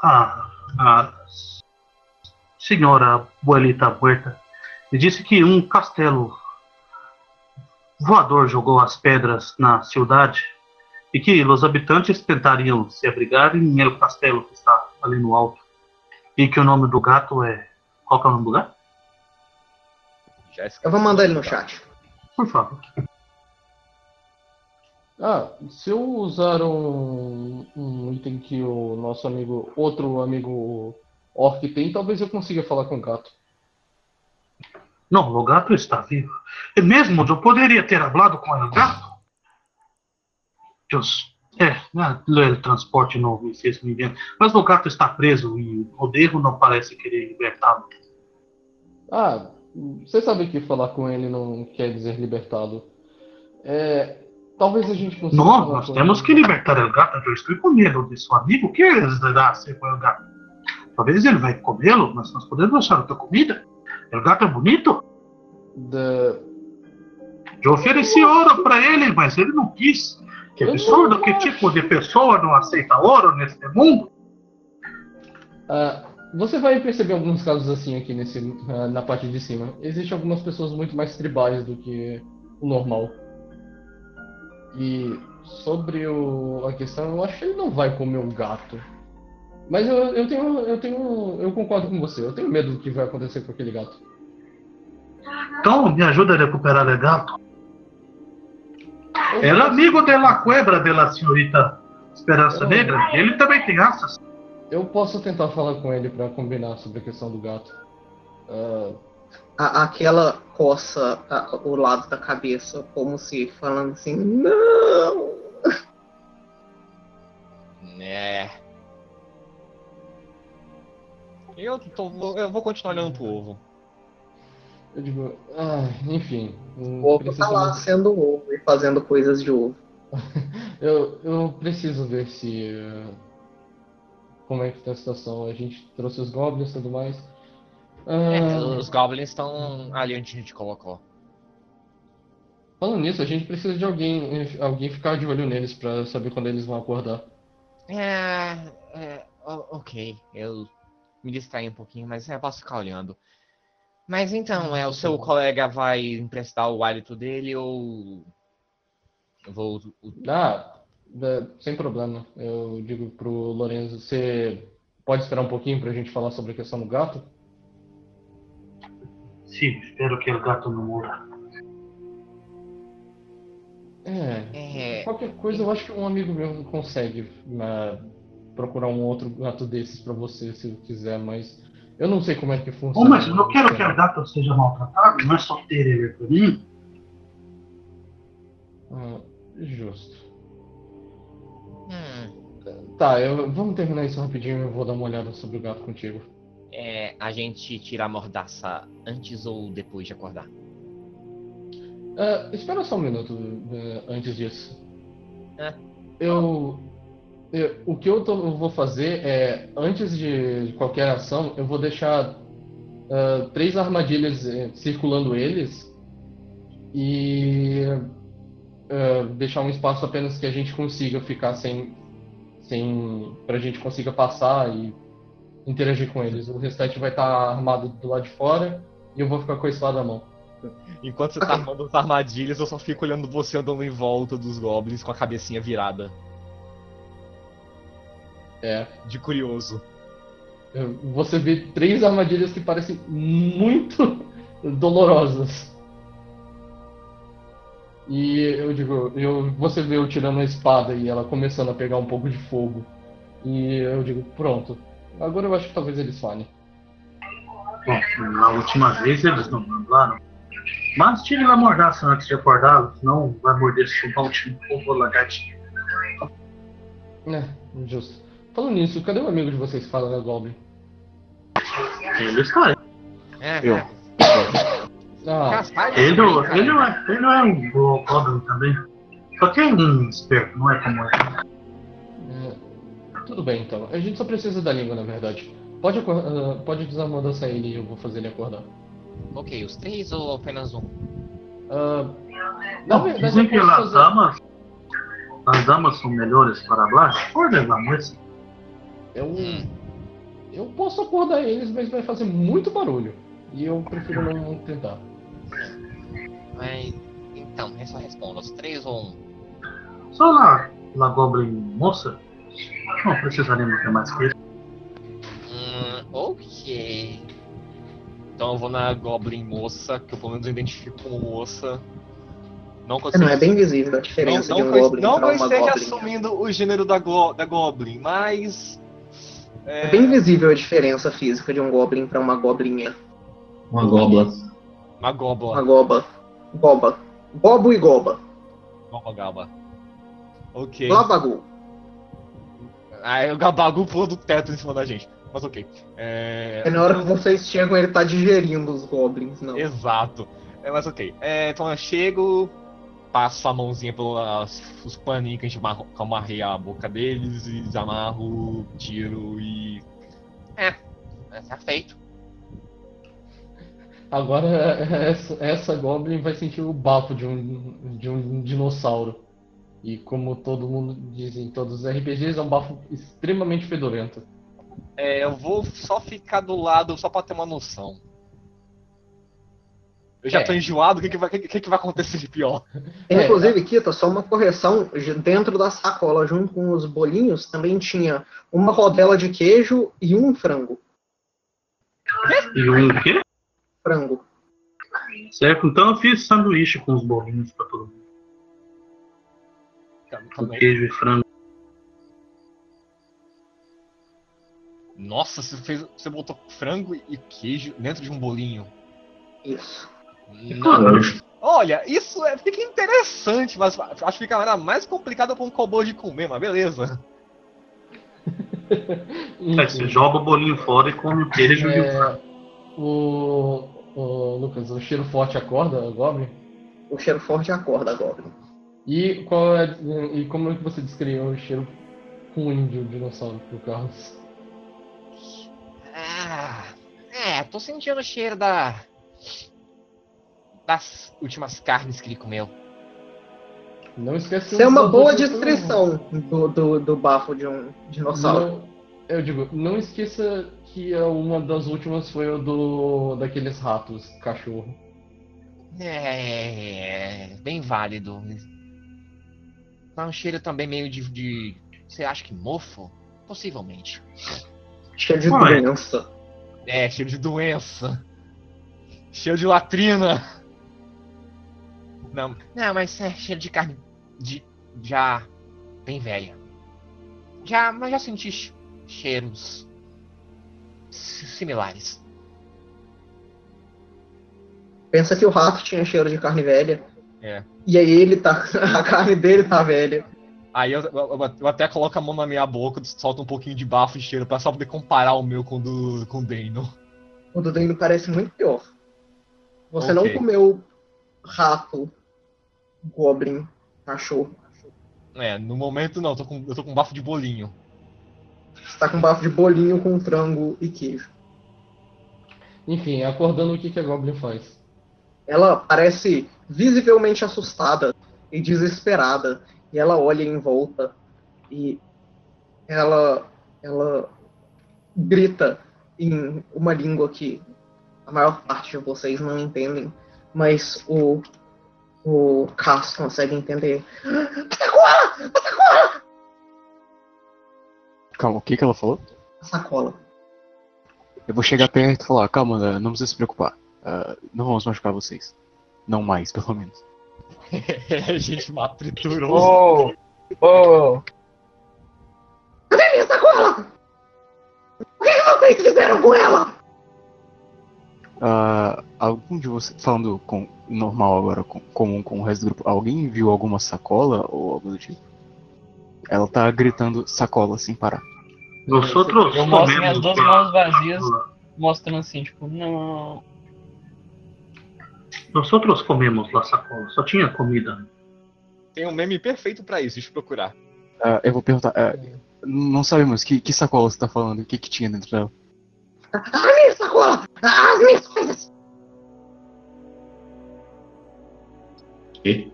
a, a senhora abuelita Huerta me disse que um castelo voador jogou as pedras na cidade e que os habitantes tentariam se abrigar em el castelo que está ali no alto e que o nome do gato é qual que é o nome do gato? Eu vou mandar ele no chat. Por favor. Ah, se eu usar um, um item que o nosso amigo, outro amigo orc tem, talvez eu consiga falar com o gato. Não, o gato está vivo. E mesmo eu poderia ter falado com o gato. Deus. É, né, transporte não me fez me engano. Mas o gato está preso e o Derro não parece querer libertá-lo. Ah, você sabe que falar com ele não quer dizer libertá-lo. É, talvez a gente consiga Não, nós temos ele. que libertar o gato. Eu estou com medo de seu amigo. O que eles dará ser com o gato? Talvez ele vai comê-lo, mas nós podemos achar outra comida. O gato é bonito. Da- Eu ofereci ouro para ele, mas ele não quis. Que absurdo, que tipo de pessoa não aceita ouro neste mundo? Ah, você vai perceber alguns casos assim aqui nesse, ah, na parte de cima. Existem algumas pessoas muito mais tribais do que o normal. E sobre o- a questão, eu acho que ele não vai comer um gato. Mas eu, eu tenho, eu tenho, eu concordo com você. Eu tenho medo do que vai acontecer com aquele gato. Então, me ajuda a recuperar o gato. Era posso- amigo de la cuebra de la senhorita Esperança Eu- Negra. Ele também tem asas. Eu posso tentar falar com ele para combinar sobre a questão do gato. Ah, A- aquela coça a- o lado da cabeça, como se falando assim, não! É. Eu, tô, eu vou continuar olhando pro ovo. eu digo, ah, enfim. O ovo tá lá mais- sendo ovo e fazendo coisas de ovo. Eu, eu preciso ver se. eh, como é que tá a situação. A gente trouxe os goblins e tudo mais. É, Ah, os goblins estão ali onde a gente colocou. falando nisso, a gente precisa de alguém, alguém ficar de olho neles pra saber quando eles vão acordar. É, é, ok, eu me distraí um pouquinho, mas é, posso ficar olhando. Mas então, é, o seu colega vai emprestar o hálito dele ou. Eu vou. o- Ah, é, sem problema. Eu digo pro Lorenzo, você pode esperar um pouquinho pra gente falar sobre a questão do gato? Sim, espero que o gato não morra. É, É, qualquer coisa eu acho que um amigo meu consegue né, procurar um outro gato desses pra você, se quiser, mas eu não sei como é que Ô, funciona. mas eu não quero que o gato seja maltratado, não é só ter ele pra mim. Ah, justo. hum, Tá, eu, vamos terminar isso rapidinho e eu vou dar uma olhada sobre o gato contigo. é, a gente tira a mordaça antes ou depois de acordar? Ah, espera só um minuto eh, antes disso. É. Eu, o que eu, tô- eu vou fazer é, antes de qualquer ação, eu vou deixar ah, três armadilhas eh, circulando eles e ah, deixar um espaço apenas que a gente consiga ficar sem, sem, pra gente consiga passar e interagir com eles. O restante vai estar armado do lado de fora e eu vou ficar com a espada na mão. Enquanto você tá armando as armadilhas, eu só fico olhando você andando em volta dos goblins com a cabecinha virada. É. De curioso. Você vê três armadilhas que parecem muito dolorosas. E eu digo, eu, você vê eu tirando a espada e ela começando a pegar um pouco de fogo. E eu digo, pronto. Agora eu acho que talvez eles falhem. Bom, na última vez eles não mandaram. Mas tire a mordaça antes de acordá-lo, senão vai morder se chupar um time ou lagartinho. É, justo. Falando nisso, cadê o amigo de vocês que fala da Goblin? Ele está. É, Eu. é. Ah, Ele, ele, não é, ele não é um go- goblin também. Só que é um esperto, não é como ele. é, tudo bem então. A gente só precisa da língua, na verdade. Pode, ah, pode desamordaçar ele e eu vou fazer ele acordar. Ok, os três ou apenas um? Na Não, dizem que posso as fazer- damas. As damas são melhores para falar. Pode levar, mas. Eu, Hum. eu posso acordar eles, mas vai fazer muito barulho. E eu prefiro não tentar. Mas. Então, eu só respondo, os três ou um? Só lá, lá Goblin moça. Não precisaremos ter mais que isso. Hum, ok. Então eu vou na Goblin moça, que eu pelo menos identifico como moça. Não consigo. Não é bem visível a diferença não, de não um que eu- Goblin não pra que eu uma esteja assumindo o gênero da, glo- da Goblin, mas. É bem visível a diferença física de um Goblin pra uma Goblinha. Uma gobla. Uma Uma Gobla. Goba. Goba. Gobo e Goba. Goba Gaba. Ok. Glabagu. Aí o Gabagu pula do teto em cima da gente. Mas ok. É, É na hora que vocês chegam, ele tá digerindo os Goblins, não. Exato. É, mas ok. É, então eu chego, passo a mãozinha pelos paninhos que a gente amarra- amarrei a boca deles e desamarro, tiro e. É, é, tá feito. Agora essa, essa Goblin vai sentir o bafo de um, de um dinossauro. E como todo mundo diz em todos os RPGs, é um bafo extremamente fedorento. É, eu vou só ficar do lado só pra ter uma noção. Eu já É. tô enjoado, o que, que, vai, que, que vai acontecer de pior? É, Inclusive, Kita, só uma correção, de- dentro da sacola, junto com os bolinhos, também tinha uma rodela de queijo e um frango. E um quê? Frango. Certo, então eu fiz sanduíche com os bolinhos pra todo mundo. Com Também. queijo e frango. Nossa, você, fez, você botou frango e queijo dentro de um bolinho. Isso. Não. Olha, isso é, fica interessante, mas acho que fica ainda mais complicado para um cowboy de comer, mas beleza. Aí você joga o bolinho fora e come o queijo e o. É, o, o Lucas, o cheiro forte acorda Goblin? O cheiro forte acorda, Goblin. E qual é e como é que você descreveu o cheiro ruim de um dinossauro pro Carlos? Ah, é, tô sentindo o cheiro da. Das últimas carnes que ele comeu. Não esquece Isso é uma boa descrição do, do, do bafo de um dinossauro. Não, Eu digo, não esqueça que a- uma das últimas foi o do daqueles ratos, cachorro. É, bem válido. Tá um cheiro também meio de, de. Você acha que mofo? Possivelmente. Cheio de doença. É, cheiro de doença. Cheiro de latrina. Não, não, mas é cheiro de carne de já bem velha. Já, mas já senti che- cheiros si- similares. Pensa que o rato tinha cheiro de carne velha. É. E aí ele tá. A carne dele tá velha. Aí eu, eu- eu até coloco a mão na minha boca, solto um pouquinho de bafo e cheiro pra só poder comparar o meu com o do, com o Dano. O do Dano parece muito pior. Você não Ok. comeu rato, goblin, cachorro. É, no momento não, eu tô com, eu tô com bafo de bolinho. Você tá com bafo de bolinho com frango e queijo. Enfim, acordando o que, que a Goblin faz? Ela parece visivelmente assustada e desesperada. E ela olha em volta e ela, ela grita em uma língua que a maior parte de vocês não entendem, mas o, o Cass consegue entender. Sacola! A sacola! Calma, o que que ela falou? A sacola. Eu vou chegar perto e falar, calma, não precisa se preocupar. Ah, não vamos machucar vocês. Não mais, pelo menos. a gente mata triturou. Ô! Ô! Cadê minha sacola? O que, que vocês fizeram com ela? Ah, algum de vocês, falando com normal agora, com, comum com o resto do grupo, alguém viu alguma sacola ou algo do tipo? Ela tá gritando sacola sem parar. Nós outros Eu mostro comemos minhas duas mãos vazias, mostrando assim, tipo, não. Nós outros comemos lá sacola, só tinha comida. Tem um meme perfeito pra isso, deixa eu procurar. Ah, eu vou perguntar, ah, não sabemos que, que sacola você tá falando, o que que tinha dentro dela? A minha sacola! As minhas coisas! E?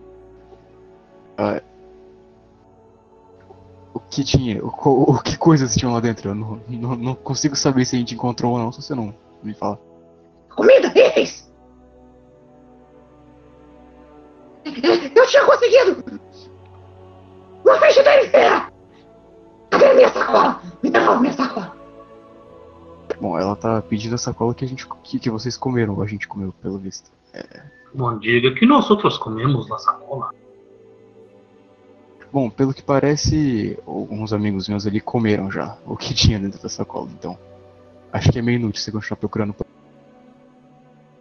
O que tinha, o, o que coisas tinham lá dentro? Eu não, não, não consigo saber se a gente encontrou ou não, se você não me fala. Comida, itens! Eu tinha conseguido! Uma frigideira inteira! Cadê a minha sacola? Me devolve minha sacola! Bom, ela tá pedindo a sacola que a gente que, que vocês comeram, ou a gente comeu, pelo visto. Bom, diga que nós outros comemos lá sacola. Bom, pelo que parece, alguns amigos meus ali comeram já o que tinha dentro da sacola, então. Acho que é meio inútil você continuar procurando.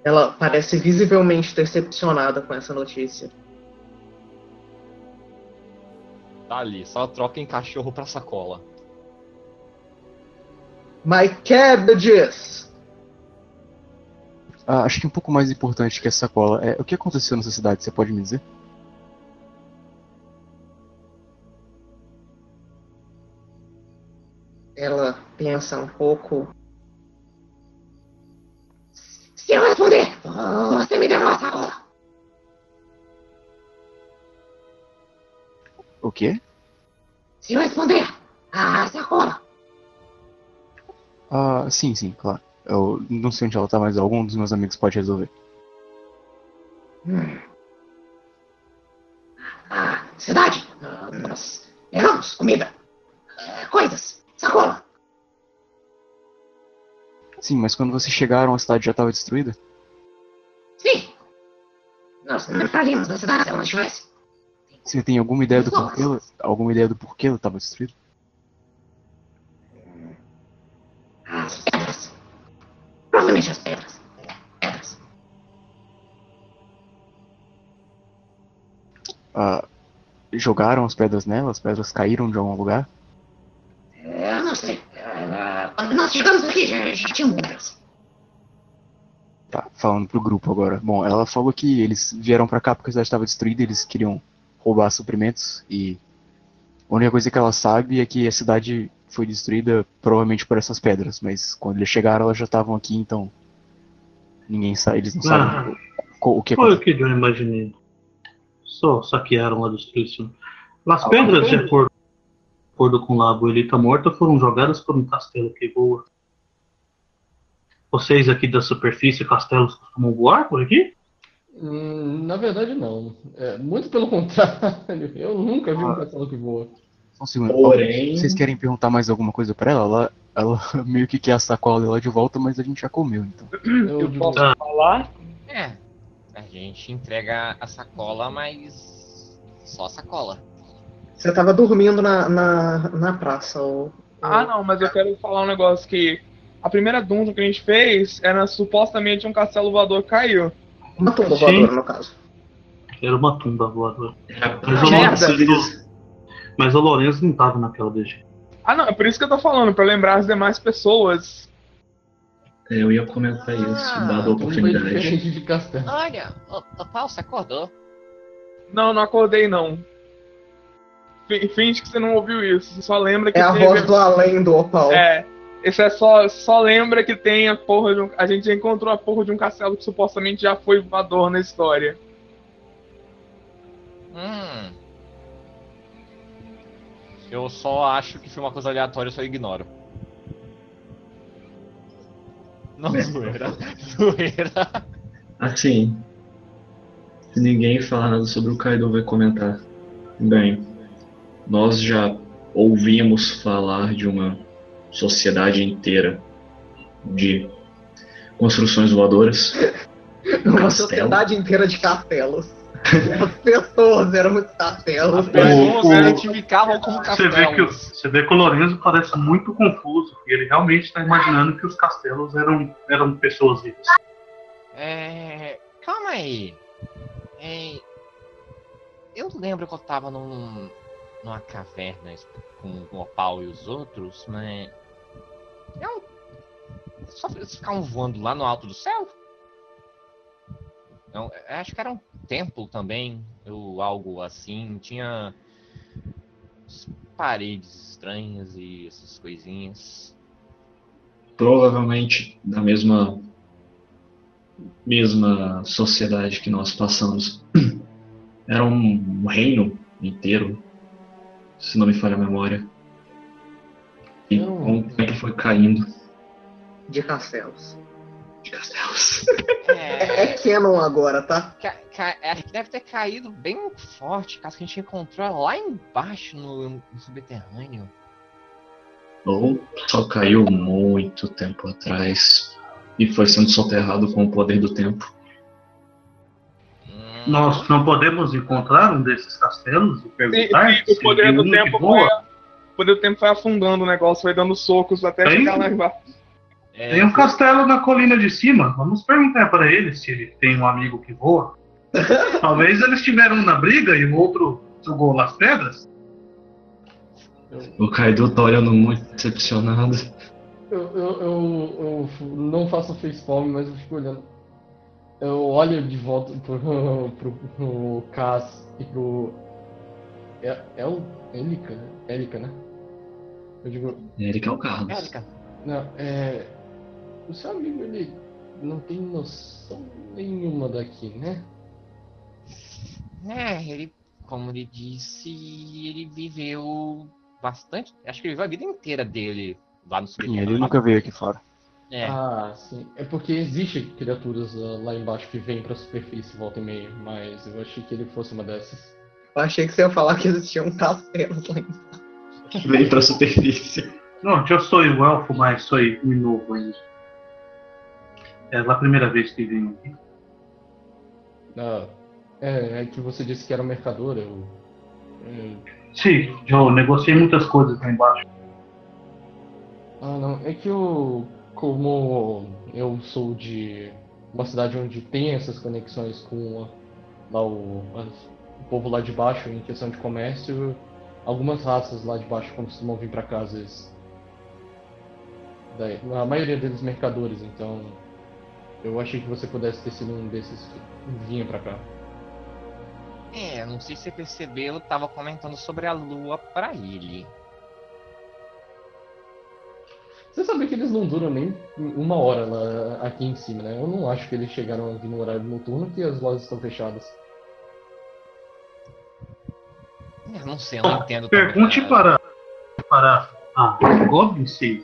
Ela parece visivelmente decepcionada com essa notícia. Tá ali, só troca em cachorro pra sacola. My cabbages! Ah, acho que um pouco mais importante que essa sacola é o que aconteceu nessa cidade, você pode me dizer? Ela pensa um pouco. Se eu responder, você me devolve a sacola! O quê? Se eu responder, a sacola! Ah, sim, sim, claro. Eu não sei onde ela tá, mas algum dos meus amigos pode resolver. Hum. Ah, cidade! Nós levamos comida, ah, coisas, sacola! Sim, mas quando vocês chegaram, a cidade já estava destruída? Sim! Nós não entraríamos na cidade se ela não estivesse. Você tem alguma ideia do porquê alguma ideia do porquê ela estava destruída? Ah, jogaram as pedras nela? As pedras caíram de algum lugar? Eu não sei. Ah, Quando nós chegamos aqui, já, já tinha muitas. Tá, falando pro grupo agora. Bom, ela falou que eles vieram pra cá porque a cidade estava destruída, eles queriam roubar suprimentos e a única coisa que ela sabe é que a cidade foi destruída provavelmente por essas pedras, mas quando eles chegaram elas já estavam aqui, então ninguém sabe, eles não sabem o, o que Foi aconteceu. o que eu imaginei. Só saquearam a destruição. As Ah, pedras, de acordo com acordo com o Lago, ele tá morto ou foram jogadas por um castelo que voa? Vocês aqui da superfície, castelos costumam voar por aqui? Hum, na verdade, não. É, muito pelo contrário. Eu nunca vi um castelo que voa. Um. Porém- Vocês querem perguntar mais alguma coisa pra ela? Ela, ela meio que quer a sacola dela de volta, mas a gente já comeu, então. Eu, Eu posso Ah. falar? É. A gente entrega a sacola, mas. Só a sacola. Você tava dormindo na, na, na praça. O, Ah, não, mas eu quero falar um negócio que a primeira dungeon que a gente fez era supostamente um castelo voador que caiu. Uma tumba voadora, no caso. Era uma tumba voadora. Mas o. Lourenço, mas o Lourenço não tava naquela DG. Ah, não, é por isso que eu tô falando, pra lembrar as demais pessoas. Eu ia comentar isso, Ah, dada a é oportunidade. de. Olha, o, o Paulo, você acordou? Não, não acordei não. Fi- Finge que você não ouviu isso. Você só lembra que É a teve- voz do além do Opal. É. Esse é só, só lembra que tem a porra de um. A gente já encontrou a porra de um castelo que supostamente já foi voador na história. Hum. Eu só acho que foi uma coisa aleatória, eu só ignoro. Não, É. zoeira. Zoeira. Assim, se ninguém falar nada sobre o Kaido, vai comentar. Bem, nós já ouvimos falar de uma sociedade inteira de construções voadoras. Uma Castelo. sociedade inteira de castelos. As pessoas eram os castelos. As pessoas o- se identificavam como Você vê, que, o- castelos. você vê que o Lourenço parece muito confuso. E ele realmente está imaginando que os castelos eram, eram pessoas vivas. É. Calma aí. É, eu lembro que eu tava num, numa caverna com o Opal e os outros, mas. É um. Só eles ficavam voando lá no alto do céu? Não, eu acho que era um templo também, ou algo assim. Tinha paredes estranhas e essas coisinhas. Provavelmente da mesma mesma sociedade que nós passamos. Era um reino inteiro, se não me falha a memória. E Não. com o tempo foi caindo De castelos. É, é canon agora, tá? Ca- ca- Acho que deve ter caído bem forte, caso que a gente encontrou lá embaixo no, no subterrâneo. Ou só caiu muito tempo atrás e foi sendo soterrado com o poder do tempo. Hum, Nós não podemos encontrar um desses castelos e perguntar o se poder tem do um tempo que voa. foi. O poder do tempo foi afundando o negócio, foi dando socos até Tem? chegar lá embaixo. É, Tem um castelo na colina de cima. Vamos perguntar para eles se ele tem um amigo que voa. Talvez eles tiveram um na briga e o outro jogou nas pedras. O Kaido tá olhando muito decepcionado. Eu, eu, eu, eu não faço facepalm, mas eu fico olhando. Eu olho de volta pro, pro, pro Cass e pro. É, é o Elica, né? Elica, né? Eu digo, Ele é o Carlos. Érica, não, é. O seu amigo, ele não tem noção nenhuma daqui, né? É, ele, como ele disse, ele viveu bastante. Acho que ele viveu a vida inteira dele lá no subterrâneo. ele nunca veio aqui fora. É, Ah, sim. É porque existe criaturas ah, lá embaixo que vêm pra superfície volta e meia, mas eu achei que ele fosse uma dessas. Eu achei que você ia falar que existiam castelos lá em Veio pra superfície. Não, eu sou o elfo, mas sou muito novo ainda. É a primeira vez que venho aqui. Ah, é, é que você disse que era um mercador, eu. eu- Sim, eu negociei muitas coisas lá embaixo. Ah, não, é que eu. Como eu sou de uma cidade onde tem essas conexões com lá o, o povo lá de baixo em questão de comércio, algumas raças lá de baixo costumam vir pra cá às vezes. Daí, a maioria deles mercadores, então eu achei que você pudesse ter sido um desses que vinha pra cá. é, não sei se você percebeu, eu tava comentando sobre a lua pra ele. Você sabe que eles não duram nem uma hora lá aqui em cima, né? Eu não acho que eles chegaram a vir no horário noturno que as lojas estão fechadas. É, não sei, eu não entendo. Pergunte para para a Goblin se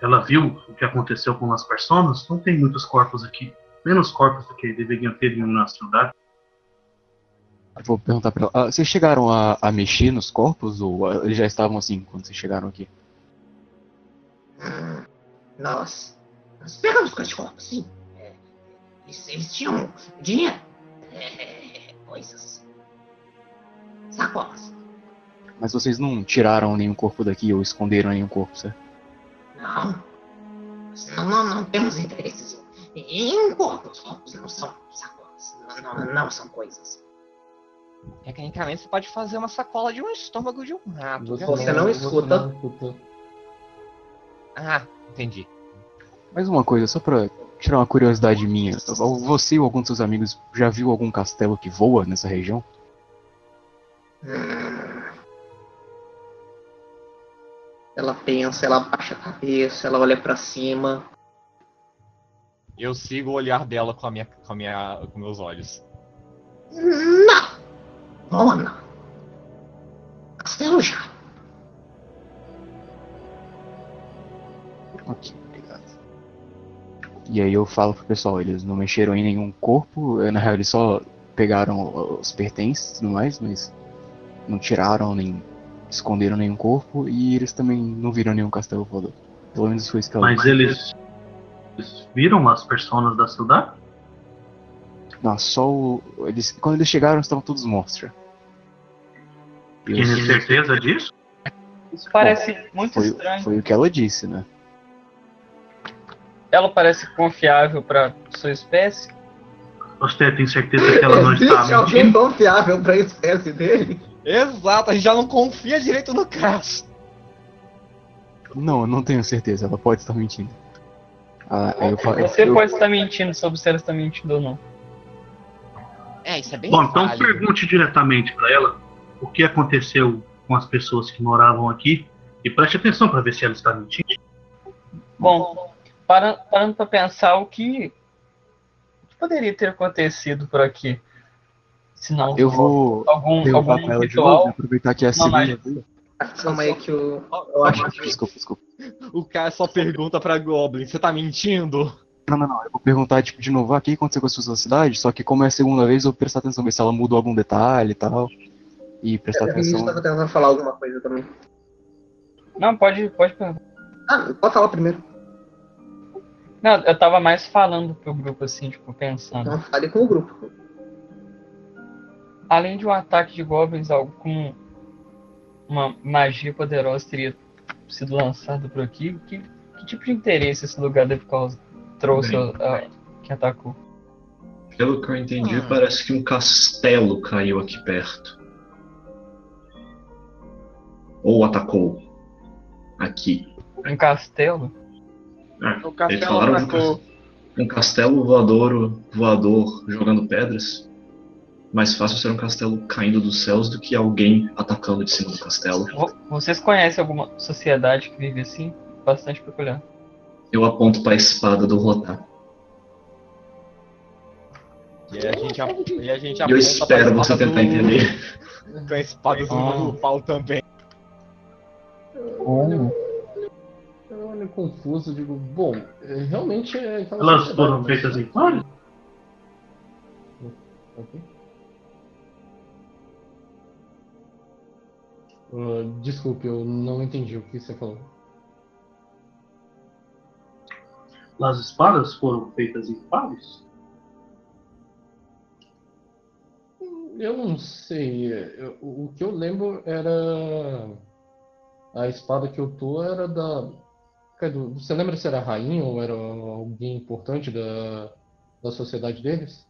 ela viu o que aconteceu com as personas. Não tem muitos corpos aqui. Menos corpos do que deveriam ter em uma cidade. Vou perguntar pra ela. ah, vocês chegaram a, a mexer nos corpos ou ah, eles já estavam assim quando vocês chegaram aqui? Hum, nós, nós pegamos com os corpos, sim. É, eles, eles tinham dinheiro, é, coisas, sacolas. Mas vocês não tiraram nenhum corpo daqui ou esconderam nenhum corpo, certo? Não, não, não, não temos interesses em, em corpos. Corpos não são sacolas, não, não, não são coisas. Tecnicamente você pode fazer uma sacola de um estômago de um rato. viu? Você não escuta. não escuta. Ah, entendi. Mais uma coisa, só pra tirar uma curiosidade minha. Você ou algum dos seus amigos já viu algum castelo que voa nessa região? Hum. Ela pensa, ela baixa a cabeça, ela olha pra cima. Eu sigo o olhar dela com a minha, com a minha, com meus olhos. Não! Mona! Castelo já. Ok, obrigado. E aí eu falo pro pessoal, eles não mexeram em nenhum corpo, eh, na real eles só pegaram os pertences e tudo mais, mas não tiraram nem esconderam nenhum corpo e eles também não viram nenhum castelo voador. Pelo menos foi isso que ela Mas eles, eles viram as personas da cidade? Não, só o. Eles, quando eles chegaram estavam todos mortos já. Tem certeza disso? Isso parece muito foi, estranho. foi o que ela disse, né? Ela parece confiável pra sua espécie. Você tem certeza que ela não está Existe alguém confiável pra espécie dele? Exato, a gente já não confia direito no caso. Não, eu não tenho certeza, ela pode estar mentindo. Ah, eu, Você eu- pode estar mentindo sobre se ela está mentindo ou não. É, isso é bem Bom, então pergunte diretamente para ela o que aconteceu com as pessoas que moravam aqui e preste atenção para ver se ela está mentindo. Bom, para- parando para pensar o que, o que poderia ter acontecido por aqui. Se não eu vou algum, derrubar algum ela de ritual. novo, aproveitar que é a vez. Calma aí que o. Eu acho que. Desculpa, desculpa. O cara só pergunta pra Goblin, você tá mentindo? Não, não, não. Eu vou perguntar, tipo, de novo, ah, o que aconteceu com as pessoas da cidade? Só que como é a segunda vez, eu vou prestar atenção, ver se ela mudou algum detalhe e tal. E prestar A gente atenção. tava tentando falar alguma coisa também. Não, pode, pode perguntar. Ah, pode falar primeiro. Não, eu tava mais falando pro grupo assim, tipo, pensando. Não fale com o grupo. Além de um ataque de goblins, algo com uma magia poderosa teria sido lançado por aqui. Que, que tipo de interesse esse lugar deve causar, trouxe Bem. a- que atacou? Pelo que eu entendi, Hum. parece que um castelo caiu aqui perto. Ou atacou. Aqui. Um castelo? É, O eles castelo falaram de um atacou. um castelo voador, voador jogando pedras. Mais fácil ser um castelo caindo dos céus do que alguém atacando de cima do castelo. Vo- Vocês conhecem alguma sociedade que vive assim? Bastante peculiar. Eu aponto para a espada do Rotar. E a gente, ap- e a gente eu espero você espada tentar do- entender. Pra espada do Ah. do pau também. Eu olho confuso, digo, bom, é, realmente é Elas foram feitas em pares? Ok. Ah, desculpe, eu não entendi o que você falou. As espadas foram feitas em pares? Eu não sei. eu- o que eu lembro era. A espada que eu tô era da. Cadu, você lembra se era a rainha ou era alguém importante da, da sociedade deles?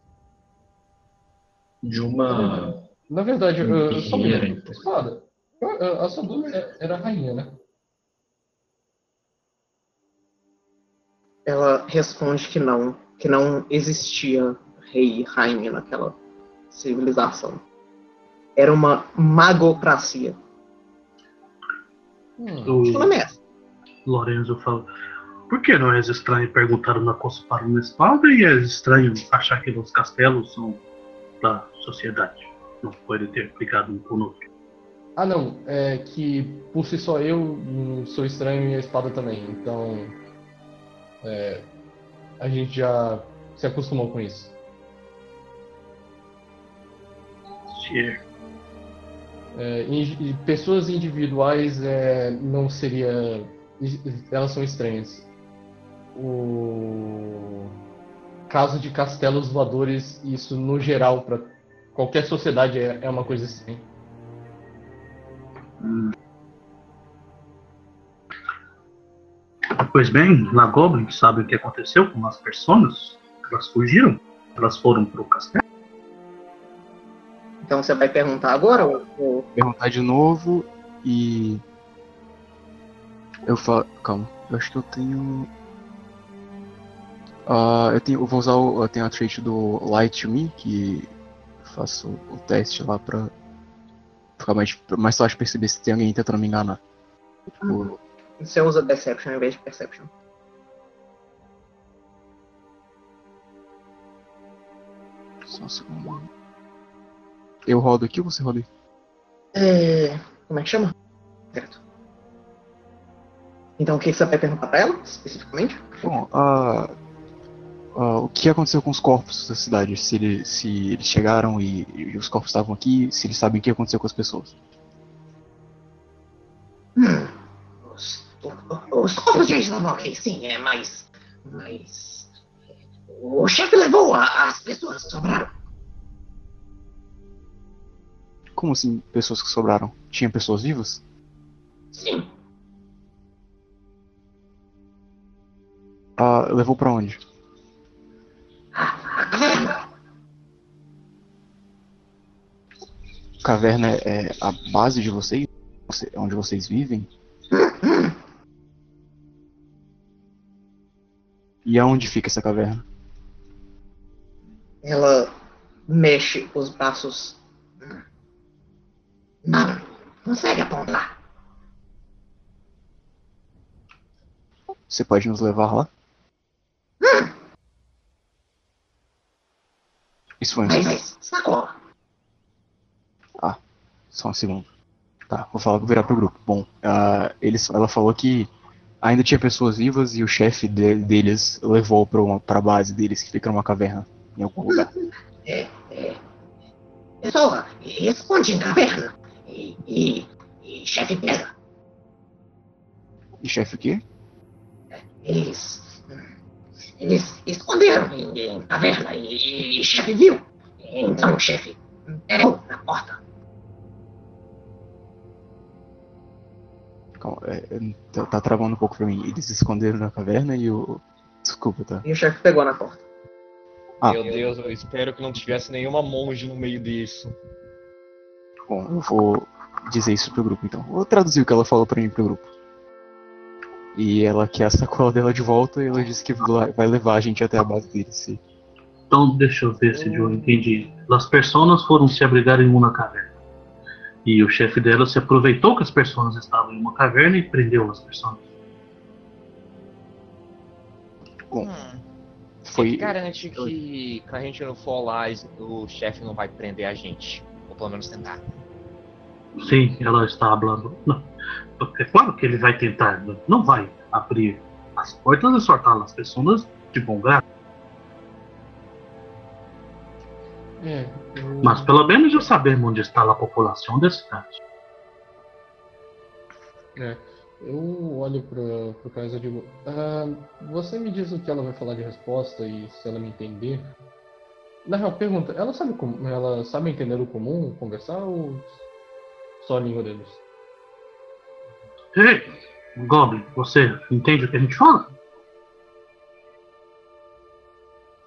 De uma. Na verdade, eu, eu só me lembro. então. Espada. A, sua dúvida era a rainha, né? Ela responde que não, que não existia rei e rainha naquela civilização. Era uma magocracia. Hum, O Fala. Lorenzo falou. Por que não é estranho perguntar uma coisa para uma espada e é estranho achar que os castelos são da sociedade? Não pode ter explicado um com o outro. Ah, não. É que por si só eu sou estranho e a espada também. Então. É, a gente já se acostumou com isso. É, pessoas individuais é, não seria. Elas são estranhas. O caso de castelos voadores, isso no geral, para qualquer sociedade é, é uma coisa estranha. Pois bem, La Goblin sabe o que aconteceu com as personas? Elas fugiram? Elas foram pro castelo? Então você vai perguntar agora? ou- Perguntar de novo e. Eu falo. Calma, eu acho que eu tenho. Ah, eu tenho. Eu vou usar o. Eu tenho a trait do Light to Me, que faço o teste lá pra ficar mais, mais fácil perceber se tem alguém tentando me enganar. Tipo, Você usa Deception em vez de Perception. só um segundo. Eu rodo aqui ou você roda aí? É, Como é que chama? Certo. Então o que você vai perguntar pra ela, especificamente? Bom, ah, ah, o que aconteceu com os corpos da cidade? Se, ele- se eles chegaram e, e os corpos estavam aqui, se eles sabem o que aconteceu com as pessoas. Hum, os, os corpos já estavam aqui, sim, é, mas. Mas. O chefe levou a- as pessoas que sobraram. Como assim, pessoas que sobraram? Tinha pessoas vivas? Sim. Ah, levou pra onde? Caverna. É a base de vocês? Você- Onde vocês vivem? E aonde fica essa caverna? Ela mexe os braços. Não, consegue apontar. Você pode nos levar lá? Isso foi um Mas sacola. Só um segundo. Tá, vou falar, vou virar pro grupo. Bom, ah, eles, ela falou que ainda tinha pessoas vivas e o chefe de- deles levou pra, uma, pra base deles, que fica numa caverna em algum lugar. É, é. Pessoa, esconde em caverna. E, e, e chefe pega. E chefe o quê? Eles. Eles esconderam em, em caverna e, e chefe viu. Então o chefe pegou na porta. Calma, é, é, tá, tá travando um pouco pra mim. Eles se esconderam na caverna e o. Desculpa, tá? E o chefe pegou na porta. Ah. Meu Deus, eu espero que não tivesse nenhuma monge no meio disso. Bom, eu vou dizer isso pro grupo então. Vou traduzir o que ela falou pra mim pro grupo. E ela quer a sacola dela de volta e ela disse que vai levar a gente até a base deles. se- Então, deixa eu ver se eu entendi. As personas foram se abrigar em uma caverna. E o chefe dela se aproveitou que as pessoas estavam em uma caverna e prendeu as pessoas. Bom, Hum, foi. que garante que quando a gente não for lá, o chefe não vai prender a gente? Ou pelo menos tentar. Sim, ela está falando. Não. É claro que ele vai tentar, não vai abrir as portas e soltar as pessoas de bom grado. É, eu- Mas pelo menos já sabemos onde está a população da cidade. É, eu olho pro, pro Kaiser e digo, "Ah, você me diz o que ela vai falar de resposta e se ela me entender. Na real, pergunta, ela sabe como, ela sabe entender o comum, conversar ou só a língua deles? Ei, Goblin, você entende o que a gente fala?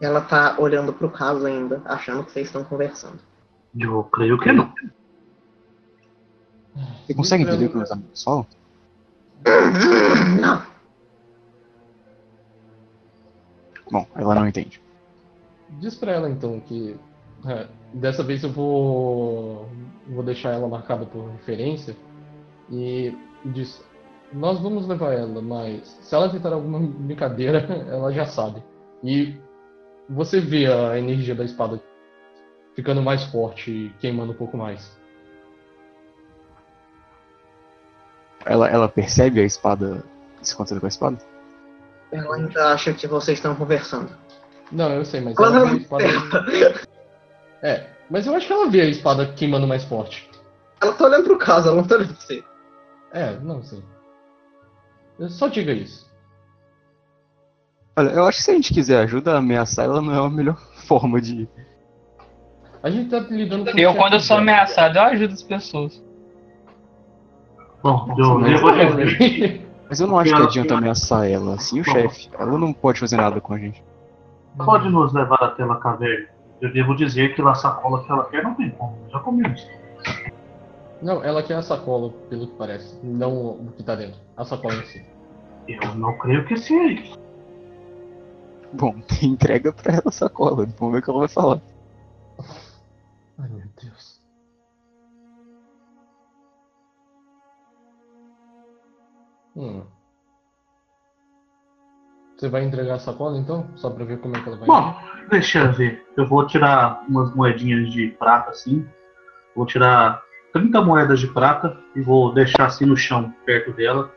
Ela tá olhando pro caso ainda, achando que vocês estão conversando. Eu creio que não. Você consegue entender o que meus amigos falam? Não, Bom, ela não entende. Diz pra ela então que é, dessa vez eu vou vou deixar ela marcada por referência e diz nós vamos levar ela, mas se ela tentar alguma brincadeira, ela já sabe. E você vê a energia da espada ficando mais forte e queimando um pouco mais. Ela, ela percebe a espada se acontecendo com a espada? Ela ainda acha que vocês estão conversando. Não, eu sei, mas Ela vê a espada. É, mas eu acho que ela vê a espada queimando mais forte. Ela tá olhando pro caso, ela não tá olhando pra você. É, não sei. Eu Só diga isso. Olha, eu acho que se a gente quiser ajuda, ameaçar ela não é a melhor forma de. A gente tá lidando com. Eu, quando eu sou ameaçado, eu ajudo as pessoas. Bom, Nossa, eu, mas eu vou dela. dizer, Mas eu não acho que adianta ameaçar ela, assim o chefe. Ela não pode fazer nada com a gente. pode nos levar até a caverna. Eu devo dizer que lá a sacola que ela quer não tem como. Já comemos. Não, ela quer a sacola, pelo que parece. Não o que tá dentro. A sacola em si. Eu não creio que seja isso. Bom, entrega pra ela a sacola, vamos ver o que ela vai falar. Ai meu Deus. Hum. Você vai entregar a sacola então? Só pra ver como é que ela vai. Bom, deixa eu ver. Eu vou tirar umas moedinhas de prata assim. Vou tirar 30 moedas de prata e vou deixar assim no chão, perto dela.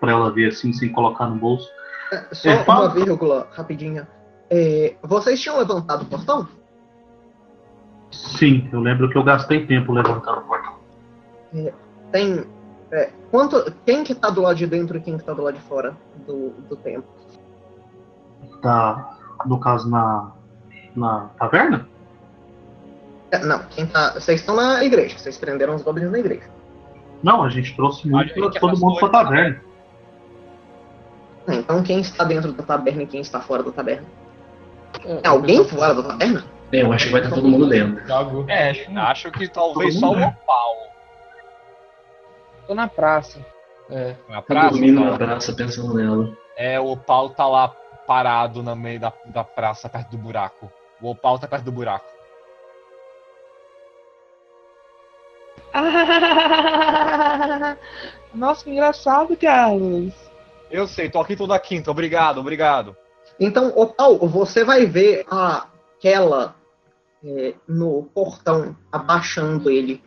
Pra ela ver assim, sem colocar no bolso. Só É, fala. uma vírgula rapidinha. É, vocês tinham levantado o portão? Sim, eu lembro que eu gastei tempo levantando o portão. Tem. é, quanto, quem que tá do lado de dentro e quem que tá do lado de fora do, do templo? Tá, no caso, na, na taverna? É, não, quem tá. Vocês estão na igreja, vocês prenderam os goblins na igreja. Não, a gente trouxe muito pra todo mundo pra taverna. É, Então quem está dentro da taberna e quem está fora da taberna? É, alguém fora da taberna? É, eu acho que vai estar todo mundo dentro. É, acho que talvez só o? Opal. tô na praça. É. Na Tá praça, dormindo na praça pensando nela. É, o Opal tá lá parado no meio da, da praça, perto do buraco. O Opal tá perto do buraco. Ah, nossa, que engraçado, Carlos. Eu sei, tô aqui toda quinta. Obrigado, obrigado. Então, Opal, você vai ver aquela é, no portão abaixando ele.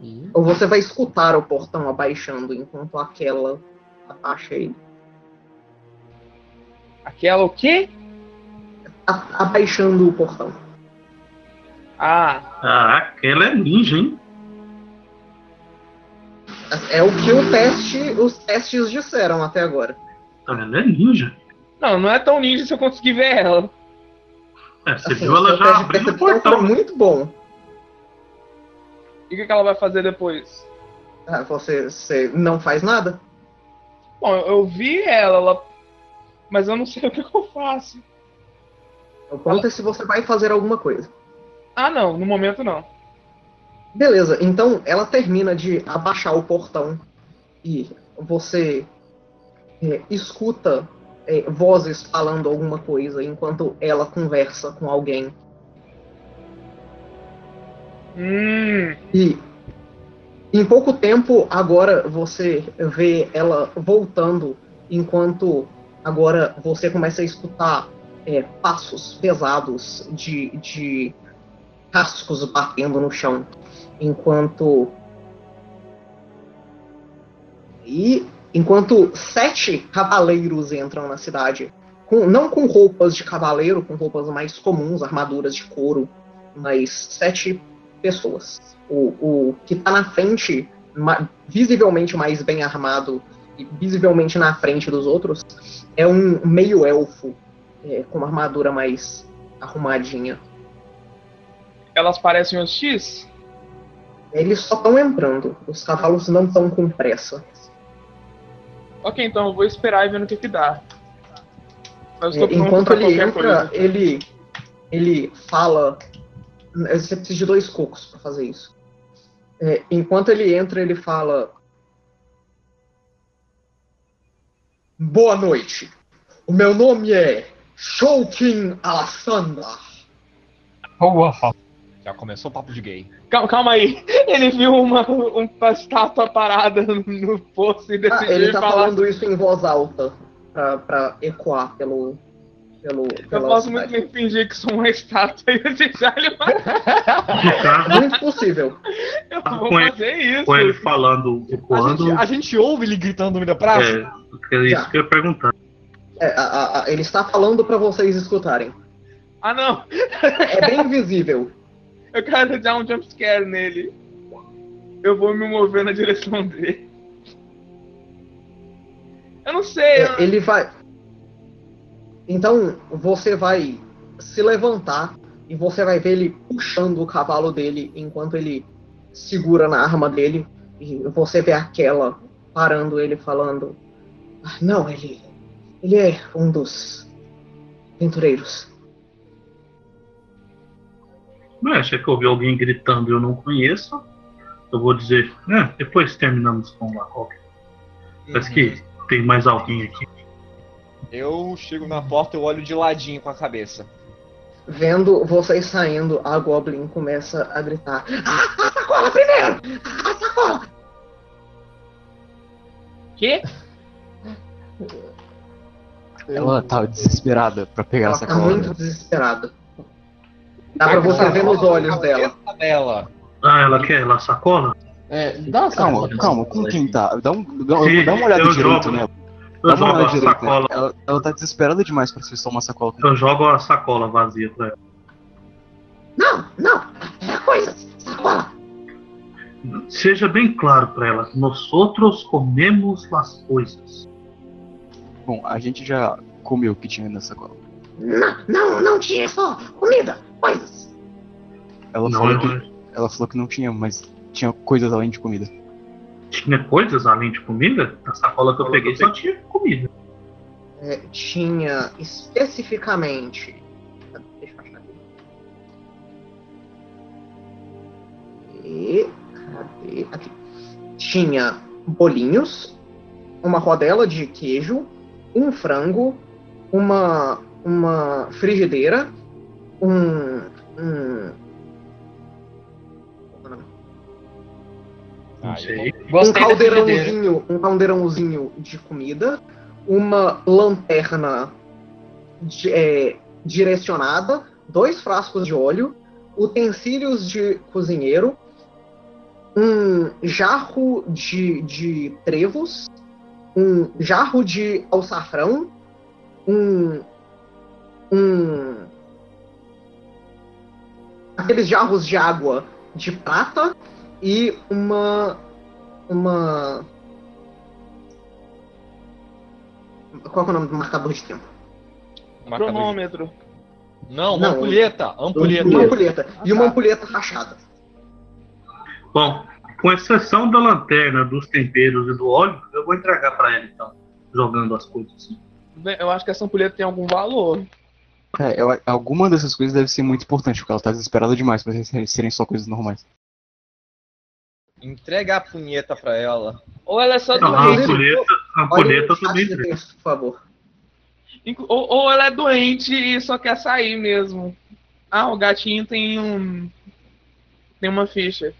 E... Ou você vai escutar o portão abaixando enquanto aquela abaixa ele. Aquela o quê? A- abaixando o portão. Ah, Ah, aquela é ninja, hein? É o que o teste, os testes disseram até agora. Vendo? É ninja. não, não é tão ninja se eu conseguir ver ela. É, você Assim, viu ela já abrindo o portão. foi muito bom. E o que, que ela vai fazer depois? Ah, Você, você não faz nada? Bom, eu vi ela, ela... mas eu não sei o que eu faço. O ponto é se você vai fazer alguma coisa. Ah, não, no momento não. Beleza, então ela termina de abaixar o portão e você é, escuta é, vozes falando alguma coisa enquanto ela conversa com alguém. E em pouco tempo, agora você vê ela voltando, enquanto agora você começa a escutar é, passos pesados de, de cascos batendo no chão. Enquanto. E enquanto sete cavaleiros entram na cidade. Com, não com roupas de cavaleiro, com roupas mais comuns, armaduras de couro, mas sete pessoas. O, o que tá na frente, visivelmente mais bem armado e visivelmente na frente dos outros, é um meio-elfo é, com uma armadura mais arrumadinha. elas parecem hostis? Eles só estão entrando, os cavalos não estão com pressa. Ok, então eu vou esperar e ver no que que dá. É, enquanto ele entra, coisa. ele, ele fala. Você precisa de dois cocos para fazer isso. É, enquanto ele entra, ele fala. Boa noite. O meu nome é Shoukin Alassandar. Já começou o papo de gay. Calma, calma aí. Ele viu uma, uma estátua parada no, poço e Ah, decidiu ele tá falar. falando isso em voz alta pra, pra ecoar pelo, pelo, Eu posso muito bem fingir que sou uma estátua e deixar ele caso, Muito possível. Eu Ah, vou com ele- fazer isso. com ele falando, A ecoando, gente, a gente ouve ele gritando no meio da praça. é, é isso que eu ia perguntar. É, a- a- a- ele está falando pra vocês escutarem. Ah, não. É bem visível. Eu quero dar um jumpscare nele. Eu vou me mover na direção dele. Eu não sei. eu- É, ele vai. Então você vai se levantar e você vai ver ele puxando o cavalo dele enquanto ele segura na arma dele e você vê aquela parando ele falando: "Ah, "Não, ele ele é um dos aventureiros." Mas se é que eu ouvir alguém gritando eu não conheço, eu vou dizer, é, depois terminamos com o Lacok. Parece que tem mais alguém aqui. Eu chego na porta e olho de ladinho com a cabeça. Vendo vocês saindo, a Goblin começa a gritar: "Ah, a sacola primeiro! A sacola!" Quê? Ela tá desesperada pra pegar Ela essa tá cola. muito desesperada. Dá pra você ver nos olhos dela. Dela. Ah, ela quer ela sacola? É, dá uma Calma, sacola. calma, com quem tá? Dá, um, dá, Sim, dá uma olhada eu direito, jogo. né? Eu uma jogo olhada a sacola. Ela, ela tá desesperada demais pra se tomar sacola Eu jogo a sacola vazia pra ela. Não, não, é coisa, sacola. Seja bem claro pra ela, nós outros comemos as coisas. Bom, a gente já comeu o que tinha nessa sacola. Não, não, não tinha só comida, coisas. Ela Não, falou, que, eu- ela falou que não tinha, mas tinha coisas além de comida. Tinha coisas além de comida? A sacola que eu peguei só tinha comida. É, tinha especificamente. Deixa eu achar aqui. E. Cadê? Aqui. Tinha bolinhos, uma rodela de queijo, um frango, uma, uma frigideira, um. um Não Ah, sei. um caldeirãozinho, um caldeirãozinho de comida, uma lanterna de- é, direcionada, dois frascos de óleo, utensílios de cozinheiro, um jarro de, de trevos, um jarro de alçafrão, um, um aqueles jarros de água de prata e uma uma qual que é o nome do marcador de tempo? Marcador de- Cronômetro. Não, uma Não, ampulheta. Ampulheta. Uma ampulheta e uma ampulheta rachada. Bom, com exceção da lanterna, dos temperos e do óleo, eu vou entregar pra ela então, jogando as coisas assim. Eu acho que essa ampulheta tem algum valor. É, eu- alguma dessas coisas deve ser muito importante, porque ela tá desesperada demais pra serem- serem só coisas normais. Entrega a punheta pra ela. Ou ela é só Não, a doente. a o eu chat também texto, por favor. Ou, ou ela é doente e só quer sair mesmo. Ah, o gatinho tem um. Tem uma ficha.